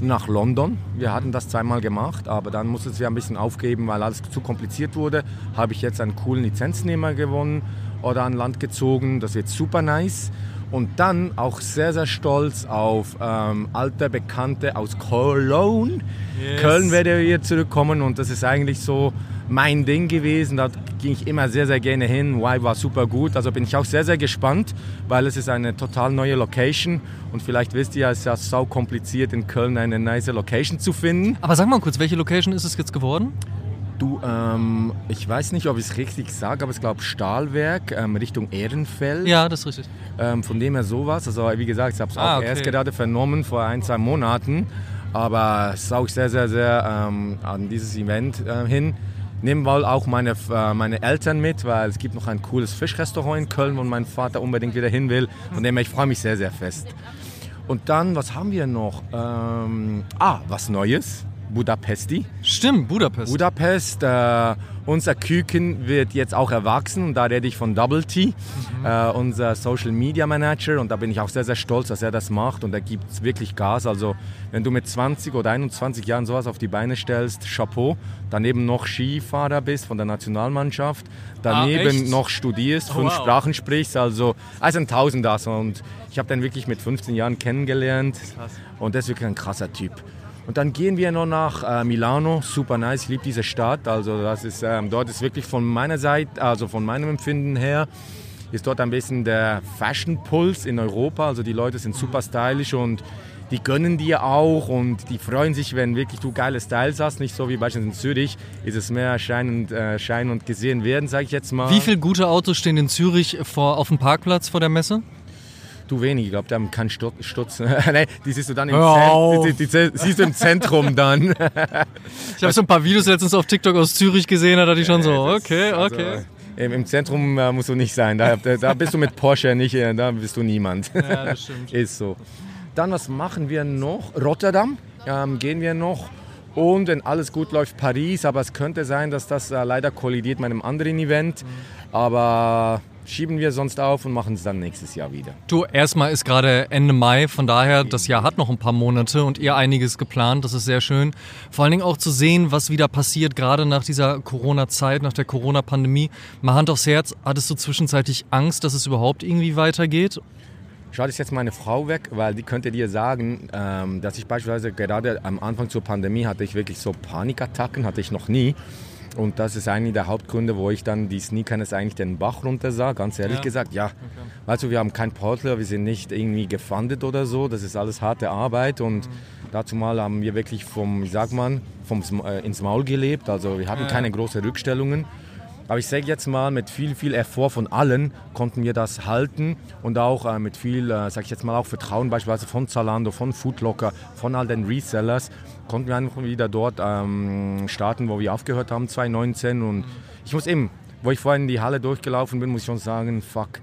nach London. Wir hatten das zweimal gemacht, aber dann musste es ja ein bisschen aufgeben, weil alles zu kompliziert wurde. Habe ich jetzt einen coolen Lizenznehmer gewonnen oder an Land gezogen. Das wird super nice. Und dann auch sehr, sehr stolz auf ähm, alte Bekannte aus Cologne. Yes. Köln werde hier zurückkommen und das ist eigentlich so mein Ding gewesen. Da ging ich immer sehr, sehr gerne hin. Y war super gut. Also bin ich auch sehr, sehr gespannt, weil es ist eine total neue Location. Und vielleicht wisst ihr, es ist ja sau kompliziert in Köln eine nice Location zu finden. Aber sag mal kurz, welche Location ist es jetzt geworden? Du, ähm, ich weiß nicht, ob ich es richtig sage, aber ich glaube Stahlwerk ähm, Richtung Ehrenfeld. Ja, das ist richtig. Ähm, von dem her sowas. Also wie gesagt, ich habe es ah, auch okay. erst gerade vernommen vor ein, zwei Monaten. Aber es sauge ich sehr, sehr, sehr ähm, an dieses Event äh, hin nehme mal auch meine, äh, meine Eltern mit, weil es gibt noch ein cooles Fischrestaurant in Köln, wo mein Vater unbedingt wieder hin will. Von dem her, ich freue mich sehr, sehr fest. Und dann, was haben wir noch? Ähm, ah, was Neues. Budapesti. Stimmt, Budapest. Budapest. Äh, unser Küken wird jetzt auch erwachsen und da rede ich von Double T, mhm. äh, unser Social Media Manager und da bin ich auch sehr, sehr stolz, dass er das macht und er gibt wirklich Gas. Also wenn du mit 20 oder 21 Jahren sowas auf die Beine stellst, Chapeau. Daneben noch Skifahrer bist von der Nationalmannschaft, daneben ah, noch studierst, oh, fünf wow. Sprachen sprichst, also also ein Tausender. Und ich habe den wirklich mit 15 Jahren kennengelernt und der ist wirklich ein krasser Typ. Und dann gehen wir noch nach äh, Milano, super nice, ich liebe diese Stadt. Also das ist, ähm, dort ist wirklich von meiner Seite, also von meinem Empfinden her, ist dort ein bisschen der Fashion-Puls in Europa. Also die Leute sind super stylisch und die gönnen dir auch und die freuen sich, wenn wirklich du geile Styles hast. Nicht so wie beispielsweise in Zürich, ist es mehr Schein und, äh, Schein und gesehen werden, sage ich jetzt mal. Wie viele gute Autos stehen in Zürich vor, auf dem Parkplatz vor der Messe? Du wenig, ich glaube, die haben keinen Stutz. Nein, die siehst du dann im, oh. die, die, die, siehst du im Zentrum dann. ich habe so ein paar Videos letztens auf TikTok aus Zürich gesehen, da dachte ich schon so, okay, also, okay. Also, im, Zentrum äh, musst du nicht sein. Da, da, bist du mit Porsche nicht, äh, da bist du niemand. Ja, das stimmt. Ist so. Dann, was machen wir noch? Rotterdam ähm, gehen wir noch. Und wenn alles gut läuft, Paris. Aber es könnte sein, dass das äh, leider kollidiert mit einem anderen Event. Mhm. Aber schieben wir sonst auf und machen es dann nächstes Jahr wieder. Du, erstmal ist gerade Ende Mai, von daher, das Jahr hat noch ein paar Monate und ihr einiges geplant, das ist sehr schön. Vor allen Dingen auch zu sehen, was wieder passiert, gerade nach dieser Corona-Zeit, nach der Corona-Pandemie. Mal Hand aufs Herz, hattest du zwischenzeitlich Angst, dass es überhaupt irgendwie weitergeht? Schade ist jetzt meine Frau weg, weil die könnte dir sagen, ähm, dass ich beispielsweise gerade am Anfang zur Pandemie hatte ich wirklich so Panikattacken, hatte ich noch nie. Und das ist eigentlich der Hauptgründe, wo ich dann die Sneakerness eigentlich den Bach runter sah. Ganz ehrlich Ja. gesagt, ja. Weißt du, wir haben keinen Portler, wir sind nicht irgendwie gefundet oder so. Das ist alles harte Arbeit und dazu mal haben wir wirklich vom, wie sagt man, vom, äh, ins Maul gelebt. Also wir hatten keine großen Rückstellungen. Aber ich sage jetzt mal, mit viel, viel Effort von allen konnten wir das halten und auch äh, mit viel, äh, sag ich jetzt mal, auch Vertrauen beispielsweise von Zalando, von Foodlocker, von all den Resellers, konnten wir einfach wieder dort ähm, starten, wo wir aufgehört haben, 2019. Und ich muss eben, wo ich vorhin in die Halle durchgelaufen bin, muss ich schon sagen, fuck.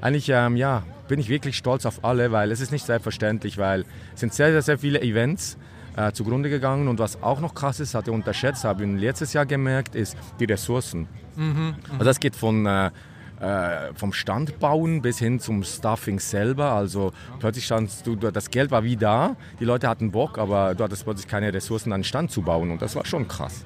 Eigentlich, ähm, ja, bin ich wirklich stolz auf alle, weil es ist nicht selbstverständlich, weil es sind sehr, sehr, sehr viele Events äh, zugrunde gegangen und was auch noch krass ist, hatte ich unterschätzt, habe ich letztes Jahr gemerkt, ist die Ressourcen. Also das geht von äh, äh, vom Stand bauen bis hin zum Stuffing selber. Also plötzlich standst du, das Geld war wie da, die Leute hatten Bock, aber du hattest plötzlich keine Ressourcen, einen Stand zu bauen und das war schon krass.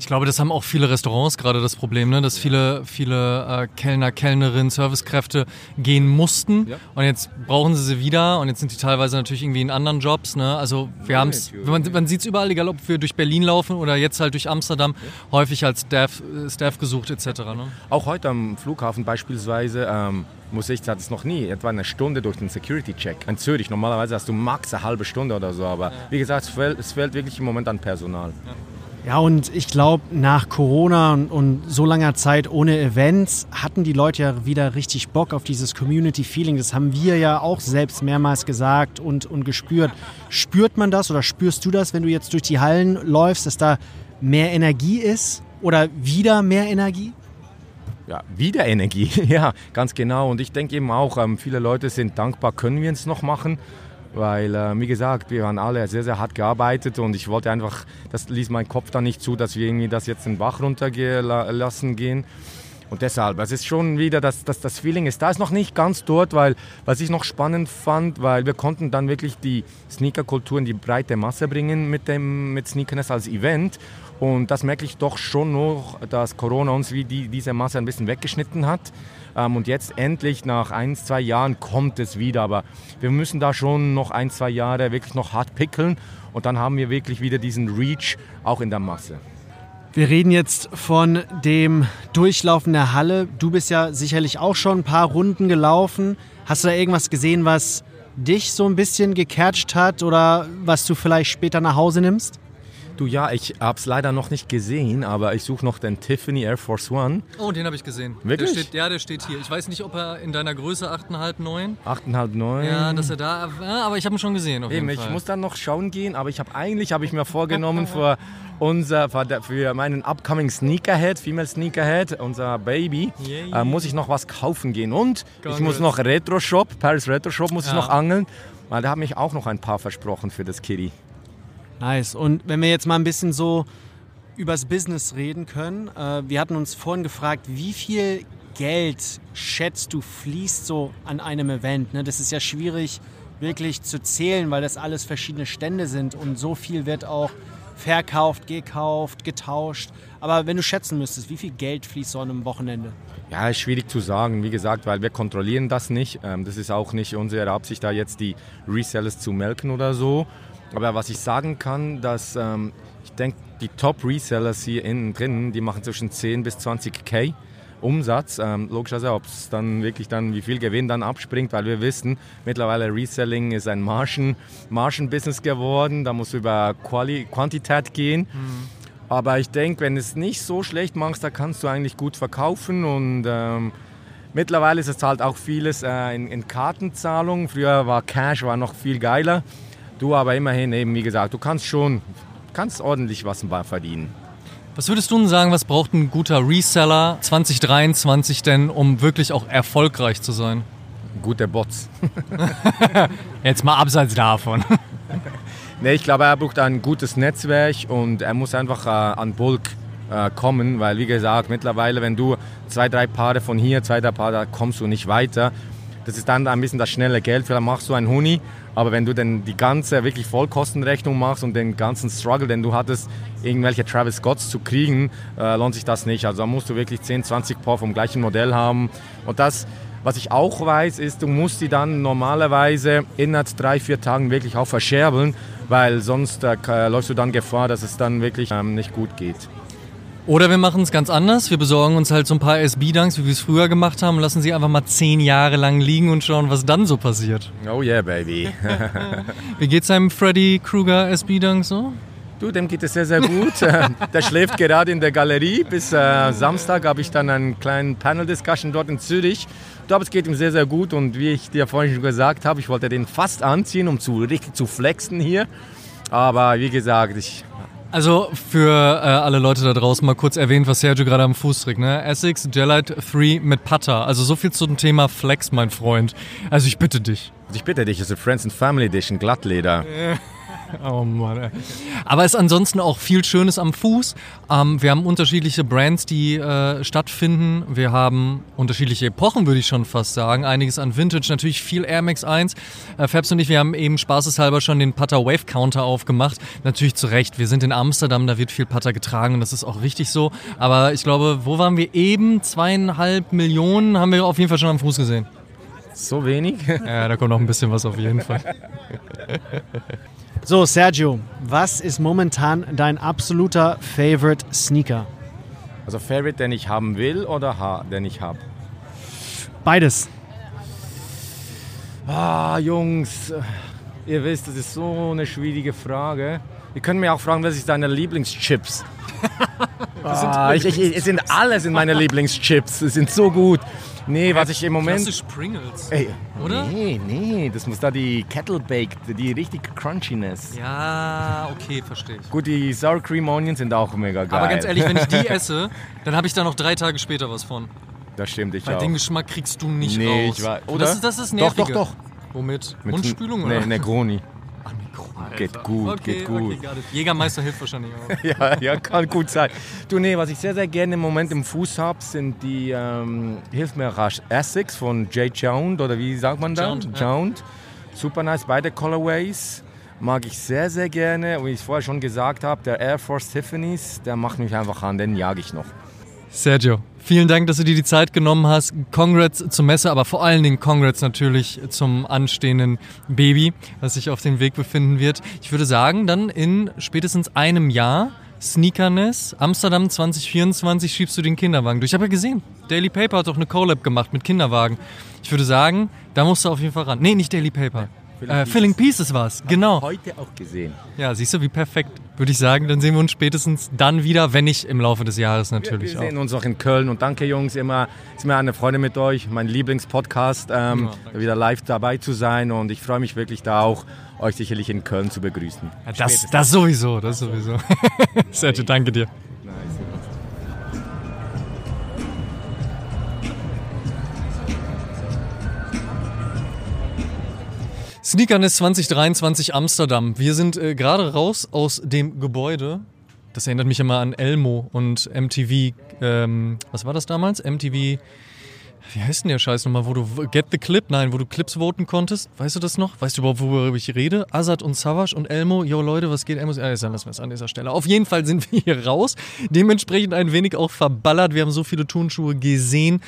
Ich glaube, das haben auch viele Restaurants gerade das Problem, ne? dass viele, viele äh, Kellner, Kellnerinnen, Servicekräfte gehen mussten Ja. und jetzt brauchen sie sie wieder und jetzt sind die teilweise natürlich irgendwie in anderen Jobs. Ne? Also wir haben es, man, man sieht es überall, egal ob wir durch Berlin laufen oder jetzt halt durch Amsterdam, häufig als Staff, äh, Staff gesucht etc. Ne? Auch heute am Flughafen beispielsweise ähm, muss ich, das ist noch nie, etwa eine Stunde durch den Security-Check. In Zürich, normalerweise hast du max eine halbe Stunde oder so, aber wie gesagt, es fehlt, es fehlt wirklich im Moment an Personal. Ja, und ich glaube, nach Corona und, und so langer Zeit ohne Events hatten die Leute ja wieder richtig Bock auf dieses Community-Feeling. Das haben wir ja auch selbst mehrmals gesagt und, und gespürt. Spürt man das oder spürst du das, wenn du jetzt durch die Hallen läufst, dass da mehr Energie ist oder wieder mehr Energie? Ja, wieder Energie, ja, ganz genau. Und ich denke eben auch, ähm, viele Leute sind dankbar, können wir es noch machen. Weil, äh, wie gesagt, wir haben alle sehr, sehr hart gearbeitet und ich wollte einfach, das ließ mein Kopf dann nicht zu, dass wir irgendwie das jetzt den Bach runtergelassen gehen. Und deshalb, es ist schon wieder, dass das, das Feeling ist, da ist noch nicht ganz dort, weil was ich noch spannend fand, weil wir konnten dann wirklich die Sneaker-Kultur in die breite Masse bringen mit dem mit Sneakerness als Event. Und das merke ich doch schon noch, dass Corona uns wie die, diese Masse ein bisschen weggeschnitten hat. Ähm, und jetzt endlich nach ein, zwei Jahren kommt es wieder. Aber wir müssen da schon noch ein, zwei Jahre wirklich noch hart pickeln. Und dann haben wir wirklich wieder diesen Reach auch in der Masse. Wir reden jetzt von dem Durchlaufen der Halle. Du bist ja sicherlich auch schon ein paar Runden gelaufen. Hast du da irgendwas gesehen, was dich so ein bisschen gecatcht hat oder was du vielleicht später nach Hause nimmst? Du ja, ich habe es leider noch nicht gesehen, aber ich suche noch den Tiffany Air Force One. Oh, den habe ich gesehen. Wirklich? Der steht, ja, der steht hier. Ich weiß nicht, ob er in deiner Größe 8,5, 9. 8,5, 9. Ja, dass er da, aber ich habe ihn schon gesehen auf Eben, jeden ich Fall. muss dann noch schauen gehen, aber ich habe eigentlich habe ich mir vorgenommen für unser für, meinen upcoming Sneakerhead, Female Sneakerhead, unser Baby, Yay. äh, muss ich noch was kaufen gehen und ich Congrats. muss noch Retro Shop, Paris Retro Shop muss ich Ja. noch angeln, weil da haben mich auch noch ein paar versprochen für das Kitty. Nice. Und wenn wir jetzt mal ein bisschen so übers Business reden können. Äh, wir hatten uns vorhin gefragt, wie viel Geld schätzt du fließt so an einem Event? Ne? Das ist ja schwierig wirklich zu zählen, weil das alles verschiedene Stände sind und so viel wird auch verkauft, gekauft, getauscht. Aber wenn du schätzen müsstest, wie viel Geld fließt so an einem Wochenende? Ja, ist schwierig zu sagen, wie gesagt, weil wir kontrollieren das nicht. Ähm, das ist auch nicht unsere Absicht, da jetzt die Resellers zu melken oder so. Aber was ich sagen kann, dass ähm, ich denke, die Top-Resellers hier innen drin, die machen zwischen 10 bis 20 K Umsatz. Ähm, logischerweise, ob es dann wirklich dann, wie viel Gewinn dann abspringt, weil wir wissen, mittlerweile Reselling ist ein Margen, Margen-Business geworden. Da muss über Quali Quantität gehen. Aber ich denke, wenn du es nicht so schlecht machst, da kannst du eigentlich gut verkaufen und ähm, mittlerweile ist es halt auch vieles äh, in, in Kartenzahlung. Früher war Cash war noch viel geiler. Du aber immerhin eben, wie gesagt, du kannst schon, kannst ordentlich was verdienen. Was würdest du denn sagen, was braucht ein guter Reseller 2023 denn, um wirklich auch erfolgreich zu sein? Gute Bots. Jetzt mal abseits davon. Nee, ich glaube, er braucht ein gutes Netzwerk und er muss einfach äh, an Bulk äh, kommen, weil wie gesagt, mittlerweile, wenn du zwei, drei Paare von hier, zwei, drei Paare, da kommst du nicht weiter. Das ist dann ein bisschen das schnelle Geld, vielleicht machst du ein Huni, aber wenn du dann die ganze wirklich Vollkostenrechnung machst und den ganzen Struggle, den du hattest, irgendwelche Travis Scotts zu kriegen, äh, lohnt sich das nicht. Also da musst du wirklich 10, 20 Paar vom gleichen Modell haben und das was ich auch weiß, ist, du musst die dann normalerweise innerhalb drei, vier Tagen wirklich auch verscherbeln, weil sonst äh, läufst du dann Gefahr, dass es dann wirklich ähm, nicht gut geht. Oder wir machen es ganz anders. Wir besorgen uns halt so ein paar SB-Dunks, wie wir es früher gemacht haben, lassen sie einfach mal zehn Jahre lang liegen und schauen, was dann so passiert. Oh yeah, baby. wie geht's einem Freddy Krueger SB-Dunk so? Du, dem geht es sehr, sehr gut. der schläft gerade in der Galerie. Bis äh, Samstag habe ich dann einen kleinen Panel-Discussion dort in Zürich glaube, es geht ihm sehr, sehr gut und wie ich dir vorhin schon gesagt habe, ich wollte den fast anziehen, um zu, richtig zu flexen hier. Aber wie gesagt, ich also für äh, alle Leute da draußen mal kurz erwähnt, was Sergio gerade am Fuß trägt. Ne? Essex Gelite 3 mit Putter. Also so viel zum Thema Flex, mein Freund. Also ich bitte dich. Also ich bitte dich, es ist eine Friends and Family Edition, Glattleder. Oh Mann. Ey. Aber es ist ansonsten auch viel Schönes am Fuß. Ähm, wir haben unterschiedliche Brands, die äh, stattfinden. Wir haben unterschiedliche Epochen, würde ich schon fast sagen. Einiges an Vintage, natürlich viel Air Max 1. Äh, Fabs und ich, wir haben eben spaßeshalber schon den Putter Wave Counter aufgemacht. Natürlich zu Recht. Wir sind in Amsterdam, da wird viel Putter getragen und das ist auch richtig so. Aber ich glaube, wo waren wir eben? Zweieinhalb Millionen haben wir auf jeden Fall schon am Fuß gesehen. So wenig? Ja, da kommt noch ein bisschen was auf jeden Fall. So, Sergio, was ist momentan dein absoluter Favorite Sneaker? Also Favorite, den ich haben will oder ha den ich habe? Beides. Ah, Jungs, ihr wisst, das ist so eine schwierige Frage. Ihr könnt mir auch fragen, was ist deine Lieblingschips? ah, ich, ich, es sind alles in meine Lieblingschips. Sie sind so gut. Nee, was ich im Moment. Klassisch Pringles. Ey, Oder? Nee, nee, das muss da die Kettle Baked, die richtig Crunchiness. Ja, okay, verstehe ich. Gut, die Sour Cream Onions sind auch mega geil. Aber ganz ehrlich, wenn ich die esse, dann habe ich da noch drei Tage später was von. Das stimmt, ich Weil auch. den Geschmack kriegst du nicht nee, raus. ich war, Oh, oder? das ist, das ist doch, nervige. doch, doch. Womit? Mit Mundspülung nee, oder? Negroni. Ah, Alter. Geht gut, okay, geht gut. Okay. Jägermeister hilft wahrscheinlich auch. ja, ja, kann gut sein. Du, nee, was ich sehr, sehr gerne im Moment im Fuß habe, sind die, ähm, hilf mir rasch, Essex von J. Jound oder wie sagt man da? Jound, ja. Jound. Super nice, beide Colorways. Mag ich sehr, sehr gerne. Wie ich vorher schon gesagt habe, der Air Force Tiffany's, der macht mich einfach an, den jage ich noch. Sergio, vielen Dank, dass du dir die Zeit genommen hast. Congrats zur Messe, aber vor allen Dingen Congrats natürlich zum anstehenden Baby, das sich auf dem Weg befinden wird. Ich würde sagen, dann in spätestens einem Jahr Sneakerness, Amsterdam 2024 schiebst du den Kinderwagen durch. Ich habe ja gesehen, Daily Paper hat doch eine Collab gemacht mit Kinderwagen. Ich würde sagen, da musst du auf jeden Fall ran. Nee, nicht Daily Paper. Filling Äh, Pieces. Filling Pieces war es, genau. Heute auch gesehen. Ja, siehst du, wie perfekt. Würde ich sagen, dann sehen wir uns spätestens dann wieder, wenn nicht im Laufe des Jahres natürlich Wir auch. sehen uns auch in Köln und danke Jungs, immer ist mir eine Freude mit euch, mein Lieblingspodcast, ähm, Ja, wieder live dabei zu sein und ich freue mich wirklich da auch, euch sicherlich in Köln zu begrüßen. Ja, Das, das sowieso, das sowieso. Sergio, danke dir. Sneakerness 2023 Amsterdam. Wir sind äh, gerade raus aus dem Gebäude. Das erinnert mich immer an Elmo und MTV. Ähm, was war das damals? MTV. Wie heißt denn der Scheiß nochmal, wo du Get the Clip? Nein, wo du Clips voten konntest. Weißt du das noch? Weißt du überhaupt, worüber ich rede? Azad und Savage und Elmo. Yo Leute, was geht? Elmo? Ah, jetzt lassen wir es an dieser Stelle. Auf jeden Fall sind wir hier raus. Dementsprechend ein wenig auch verballert. Wir haben so viele Turnschuhe gesehen.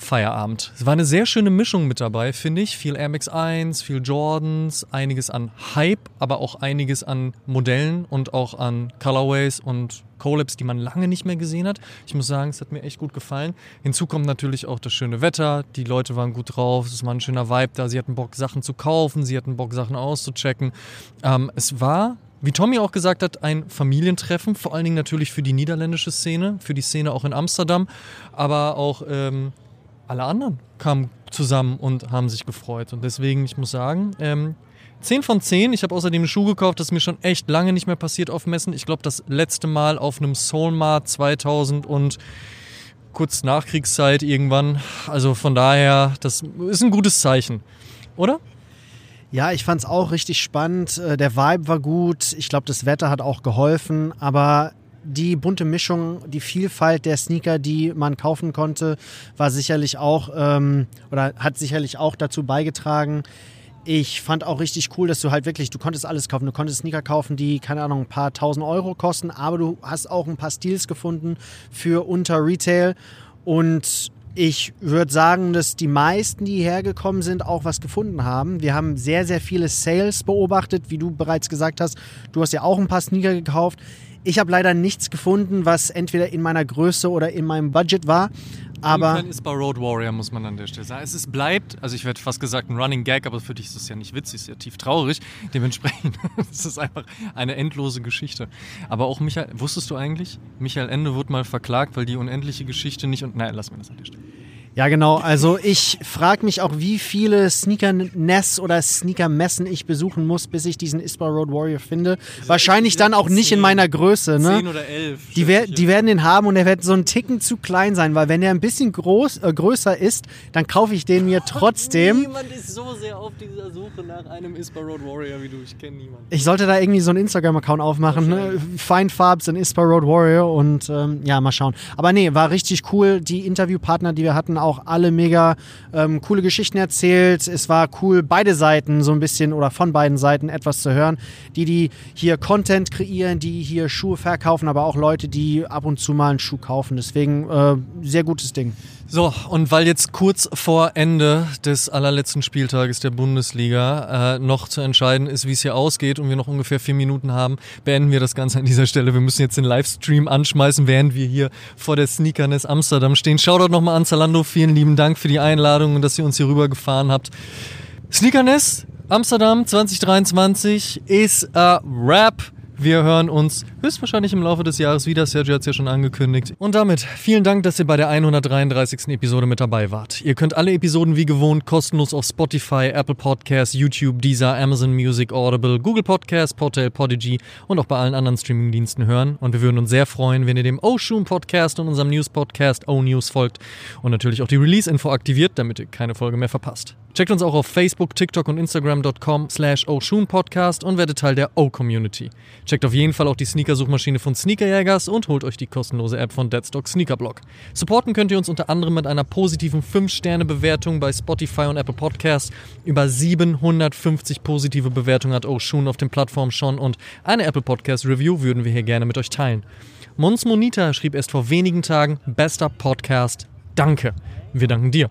Feierabend. Es war eine sehr schöne Mischung mit dabei, finde ich. Viel Air Max 1, viel Jordans, einiges an Hype, aber auch einiges an Modellen und auch an Colorways und Collabs, die man lange nicht mehr gesehen hat. Ich muss sagen, es hat mir echt gut gefallen. Hinzu kommt natürlich auch das schöne Wetter. Die Leute waren gut drauf. Es war ein schöner Vibe da. Sie hatten Bock, Sachen zu kaufen. Sie hatten Bock, Sachen auszuchecken. Ähm, es war wie Tommy auch gesagt hat, ein Familientreffen, vor allen Dingen natürlich für die niederländische Szene, für die Szene auch in Amsterdam, aber auch ähm, alle anderen kamen zusammen und haben sich gefreut. Und deswegen, ich muss sagen, ähm, 10 von 10. Ich habe außerdem einen Schuh gekauft, das ist mir schon echt lange nicht mehr passiert auf Messen. Ich glaube, das letzte Mal auf einem Soulmart 2000 und kurz Nachkriegszeit irgendwann. Also von daher, das ist ein gutes Zeichen. Oder? Ja, ich fand's auch richtig spannend. Äh, Der Vibe war gut. Ich glaube, das Wetter hat auch geholfen. Aber die bunte Mischung, die Vielfalt der Sneaker, die man kaufen konnte, war sicherlich auch ähm, oder hat sicherlich auch dazu beigetragen. Ich fand auch richtig cool, dass du halt wirklich, du konntest alles kaufen. Du konntest Sneaker kaufen, die, keine Ahnung, ein paar tausend Euro kosten, aber du hast auch ein paar Stils gefunden für unter Retail. Und ich würde sagen, dass die meisten, die hergekommen sind, auch was gefunden haben. Wir haben sehr, sehr viele Sales beobachtet, wie du bereits gesagt hast. Du hast ja auch ein paar Sneaker gekauft. Ich habe leider nichts gefunden, was entweder in meiner Größe oder in meinem Budget war. Aber Irgendwann ist bei Road Warrior, muss man an der Stelle sagen. Es ist, bleibt, also ich werde fast gesagt ein Running Gag, aber für dich ist es ja nicht witzig, es ist ja tief traurig. Dementsprechend es ist einfach eine endlose Geschichte. Aber auch Michael, wusstest du eigentlich, Michael Ende wurde mal verklagt, weil die unendliche Geschichte nicht und. Nein, lass mir das an der Stelle. Ja, genau. Also ich frage mich auch, wie viele Sneaker-Ness oder Sneaker-Messen ich besuchen muss, bis ich diesen Ispa Road Warrior finde. Wahrscheinlich dann auch nicht in meiner Größe. Ne? Zehn oder elf. Die, wer, die werden den haben und der wird so einen Ticken zu klein sein, weil wenn der ein bisschen groß, äh, größer ist, dann kaufe ich den mir trotzdem. Niemand ist so sehr auf dieser Suche nach einem Ispa Road Warrior wie du. Ich kenne niemanden. Ich sollte da irgendwie so einen Instagram-Account aufmachen. Ne? Fine Farbs in Ispa Road Warrior und ähm, ja, mal schauen. Aber nee, war richtig cool. Die Interviewpartner, die wir hatten, auch alle mega ähm, coole Geschichten erzählt. Es war cool, beide Seiten so ein bisschen oder von beiden Seiten etwas zu hören. Die, die hier Content kreieren, die hier Schuhe verkaufen, aber auch Leute, die ab und zu mal einen Schuh kaufen. Deswegen äh, sehr gutes Ding. So, und weil jetzt kurz vor Ende des allerletzten Spieltages der Bundesliga äh, noch zu entscheiden ist, wie es hier ausgeht und wir noch ungefähr vier Minuten haben, beenden wir das Ganze an dieser Stelle. Wir müssen jetzt den Livestream anschmeißen, während wir hier vor der Sneakerness Amsterdam stehen. Shoutout nochmal an Zalando. Vielen lieben Dank für die Einladung und dass ihr uns hier rüber gefahren habt. Sneakerness Amsterdam 2023 ist a Rap. Wir hören uns höchstwahrscheinlich im Laufe des Jahres wieder. Sergio hat es ja schon angekündigt. Und damit vielen Dank, dass ihr bei der 133. Episode mit dabei wart. Ihr könnt alle Episoden wie gewohnt kostenlos auf Spotify, Apple Podcasts, YouTube, Deezer, Amazon Music, Audible, Google Podcasts, Portal, Podigy und auch bei allen anderen Streamingdiensten hören. Und wir würden uns sehr freuen, wenn ihr dem Oshun Podcast und unserem News Podcast O News folgt und natürlich auch die Release-Info aktiviert, damit ihr keine Folge mehr verpasst. Checkt uns auch auf Facebook, TikTok und Instagram.com slash Podcast und werdet Teil der O-Community. Checkt auf jeden Fall auch die Sneaker-Suchmaschine von Sneakerjägers und holt euch die kostenlose App von Deadstock Sneakerblog. Supporten könnt ihr uns unter anderem mit einer positiven 5-Sterne-Bewertung bei Spotify und Apple Podcasts. Über 750 positive Bewertungen hat Oshun auf den Plattformen schon und eine Apple Podcast Review würden wir hier gerne mit euch teilen. Mons Monita schrieb erst vor wenigen Tagen, bester Podcast, danke. Wir danken dir.